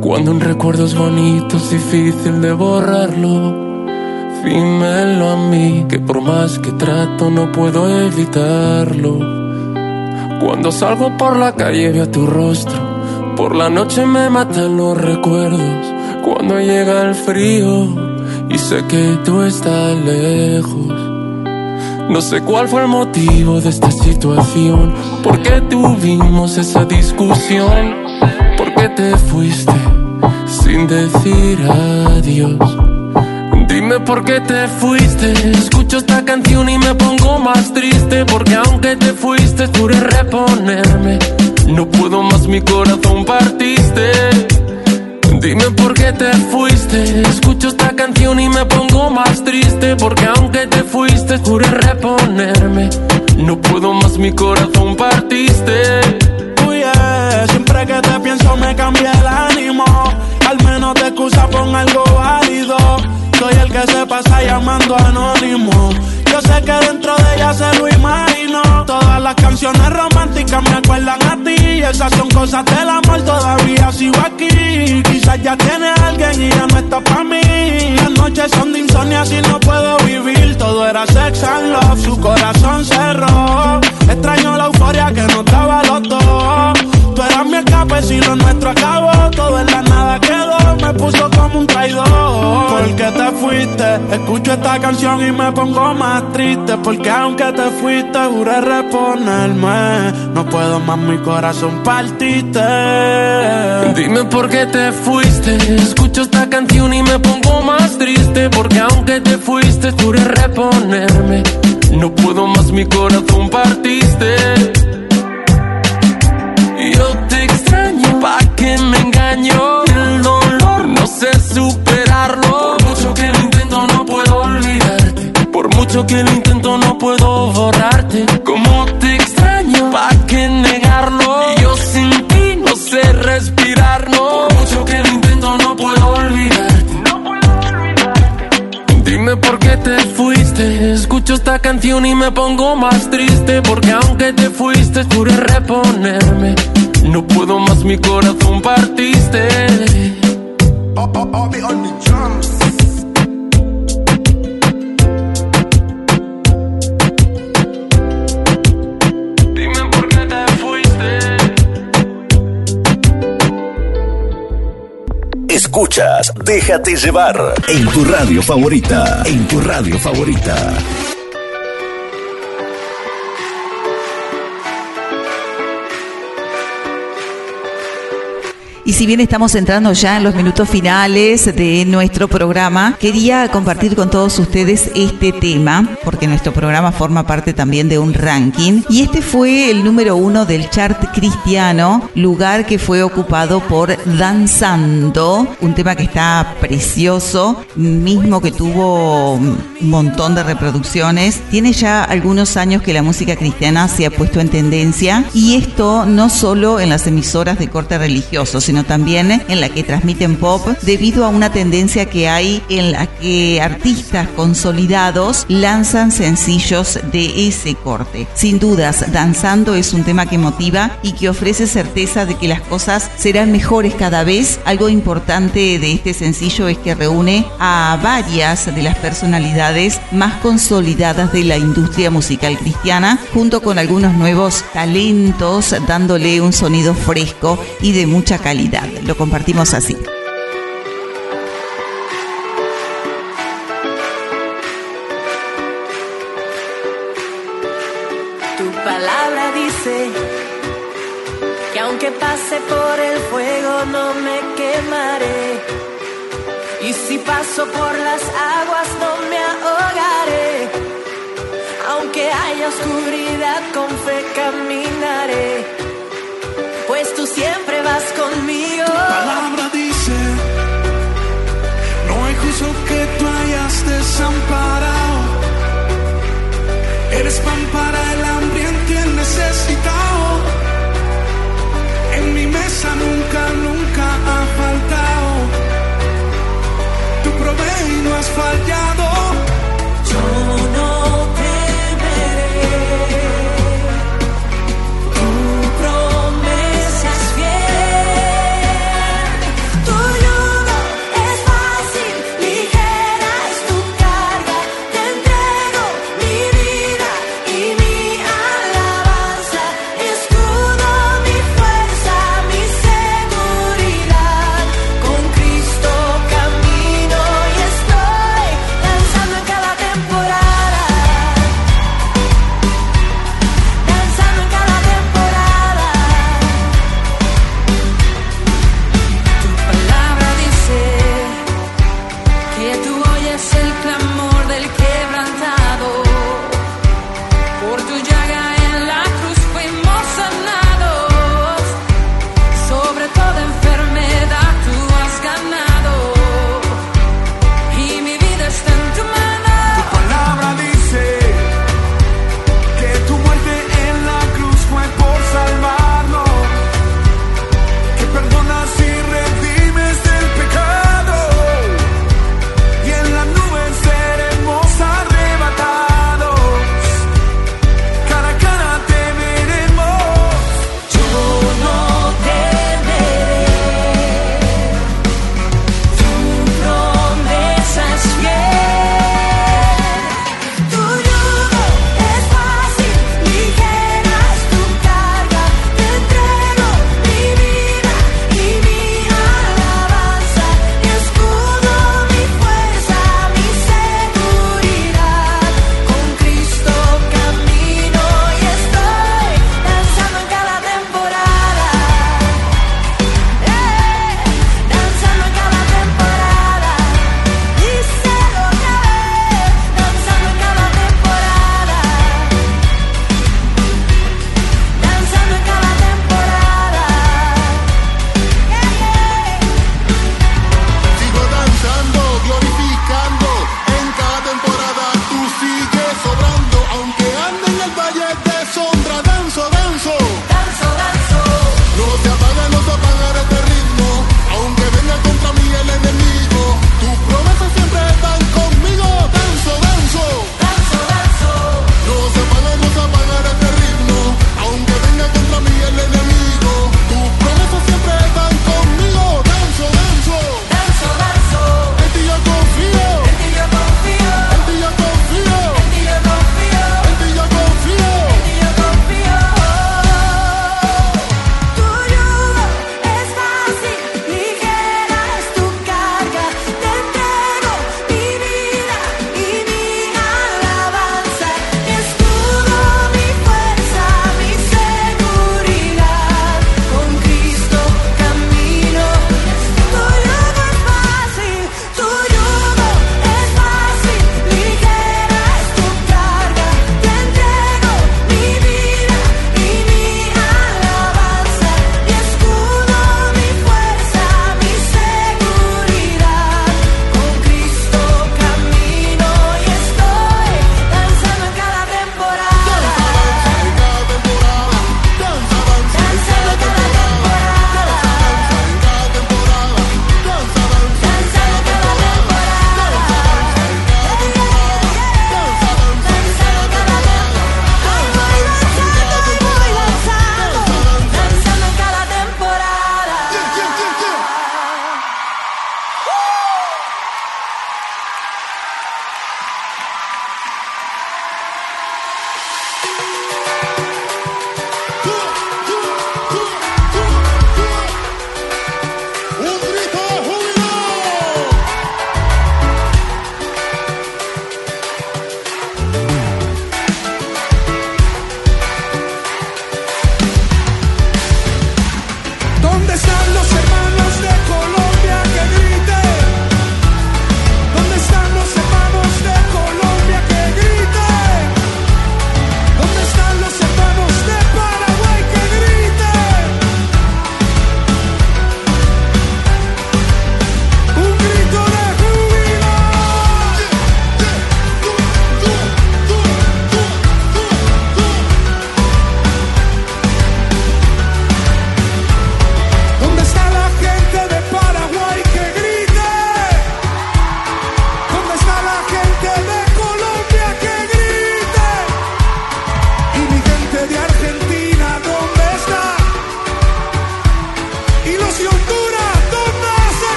Cuando un recuerdo es bonito es difícil de borrarlo. Dímelo a mí, que por más que trato no puedo evitarlo. Cuando salgo por la calle veo tu rostro. Por la noche me matan los recuerdos. Cuando llega el frío y sé que tú estás lejos. No sé cuál fue el motivo de esta situación. ¿Por qué tuvimos esa discusión? ¿Por qué te fuiste sin decir adiós? Dime por qué te fuiste. Escucho esta canción y me pongo más triste. Porque aunque te fuiste, juré reponerme. No puedo más, mi corazón partiste. Dime por qué te fuiste. Escucho esta canción y me pongo más triste. Porque aunque te fuiste, juré reponerme. No puedo más, mi corazón partiste. Uy, yeah, siempre que te pienso me cambia el ánimo. Al menos te excusa con algo válido. Soy el que se pasa llamando anónimo. Yo sé que dentro de ella se lo imagino. Todas las canciones románticas me acuerdan a ti. Esas son cosas del amor, todavía sigo aquí. Quizás ya tiene alguien y ya no está para mí. Las noches son de insomnio así no puedo vivir. Todo era sex and love, su corazón cerró. Extraño la euforia que nos daba los dos. Tú mi escape, si lo nuestro acabó. Todo en la nada quedó, me puso como un traidor. Porque te fuiste, escucho esta canción y me pongo más triste. Porque aunque te fuiste, juré reponerme. No puedo más, mi corazón partiste. Dime por qué te fuiste. Escucho esta canción y me pongo más triste. Porque aunque te fuiste, juré reponerme. No puedo más, mi corazón partiste. Yo te extraño, pa' que me engaño. El dolor no sé superarlo. Por mucho que lo intento, no puedo olvidarte. Por mucho que lo intento, no puedo borrarte. Como te extraño, pa' que negarlo. Yo sin ti no sé respirar, no. Por mucho que lo intento, no puedo olvidarte. Dime por qué te Escucho esta canción y me pongo más triste. Porque aunque te fuiste, juré reponerme. No puedo más, mi corazón partiste. Dime Escuchas, déjate llevar en tu radio favorita, en tu radio favorita. Y si bien estamos entrando ya en los minutos finales de nuestro programa, quería compartir con todos ustedes este tema, porque nuestro programa forma parte también de un ranking. Y este fue el número uno del chart cristiano, lugar que fue ocupado por Danzando, un tema que está precioso, mismo que tuvo un montón de reproducciones. Tiene ya algunos años que la música cristiana se ha puesto en tendencia y esto no solo en las emisoras de corte religioso, sino también en la que transmiten pop, debido a una tendencia que hay en la que artistas consolidados lanzan sencillos de ese corte. Sin dudas, Danzando es un tema que motiva y que ofrece certeza de que las cosas serán mejores cada vez. Algo importante de este sencillo es que reúne a varias de las personalidades más consolidadas de la industria musical cristiana, junto con algunos nuevos talentos, dándole un sonido fresco y de mucha calidad. Lo compartimos así. Para el hambriento y el necesitado. En mi mesa nunca, nunca ha faltado. Tu provee y no has fallado.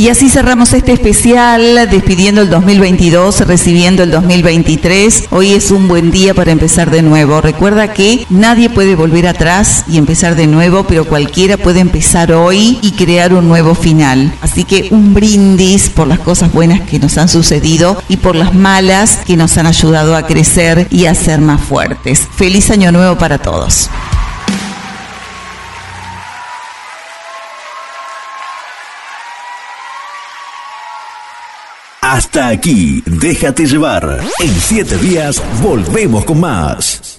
Y así cerramos este especial, despidiendo el 2022, recibiendo el 2023. Hoy es un buen día para empezar de nuevo. Recuerda que nadie puede volver atrás y empezar de nuevo, pero cualquiera puede empezar hoy y crear un nuevo final. Así que un brindis por las cosas buenas que nos han sucedido y por las malas que nos han ayudado a crecer y a ser más fuertes. Feliz año nuevo para todos. Hasta aquí, déjate llevar. En siete días volvemos con más.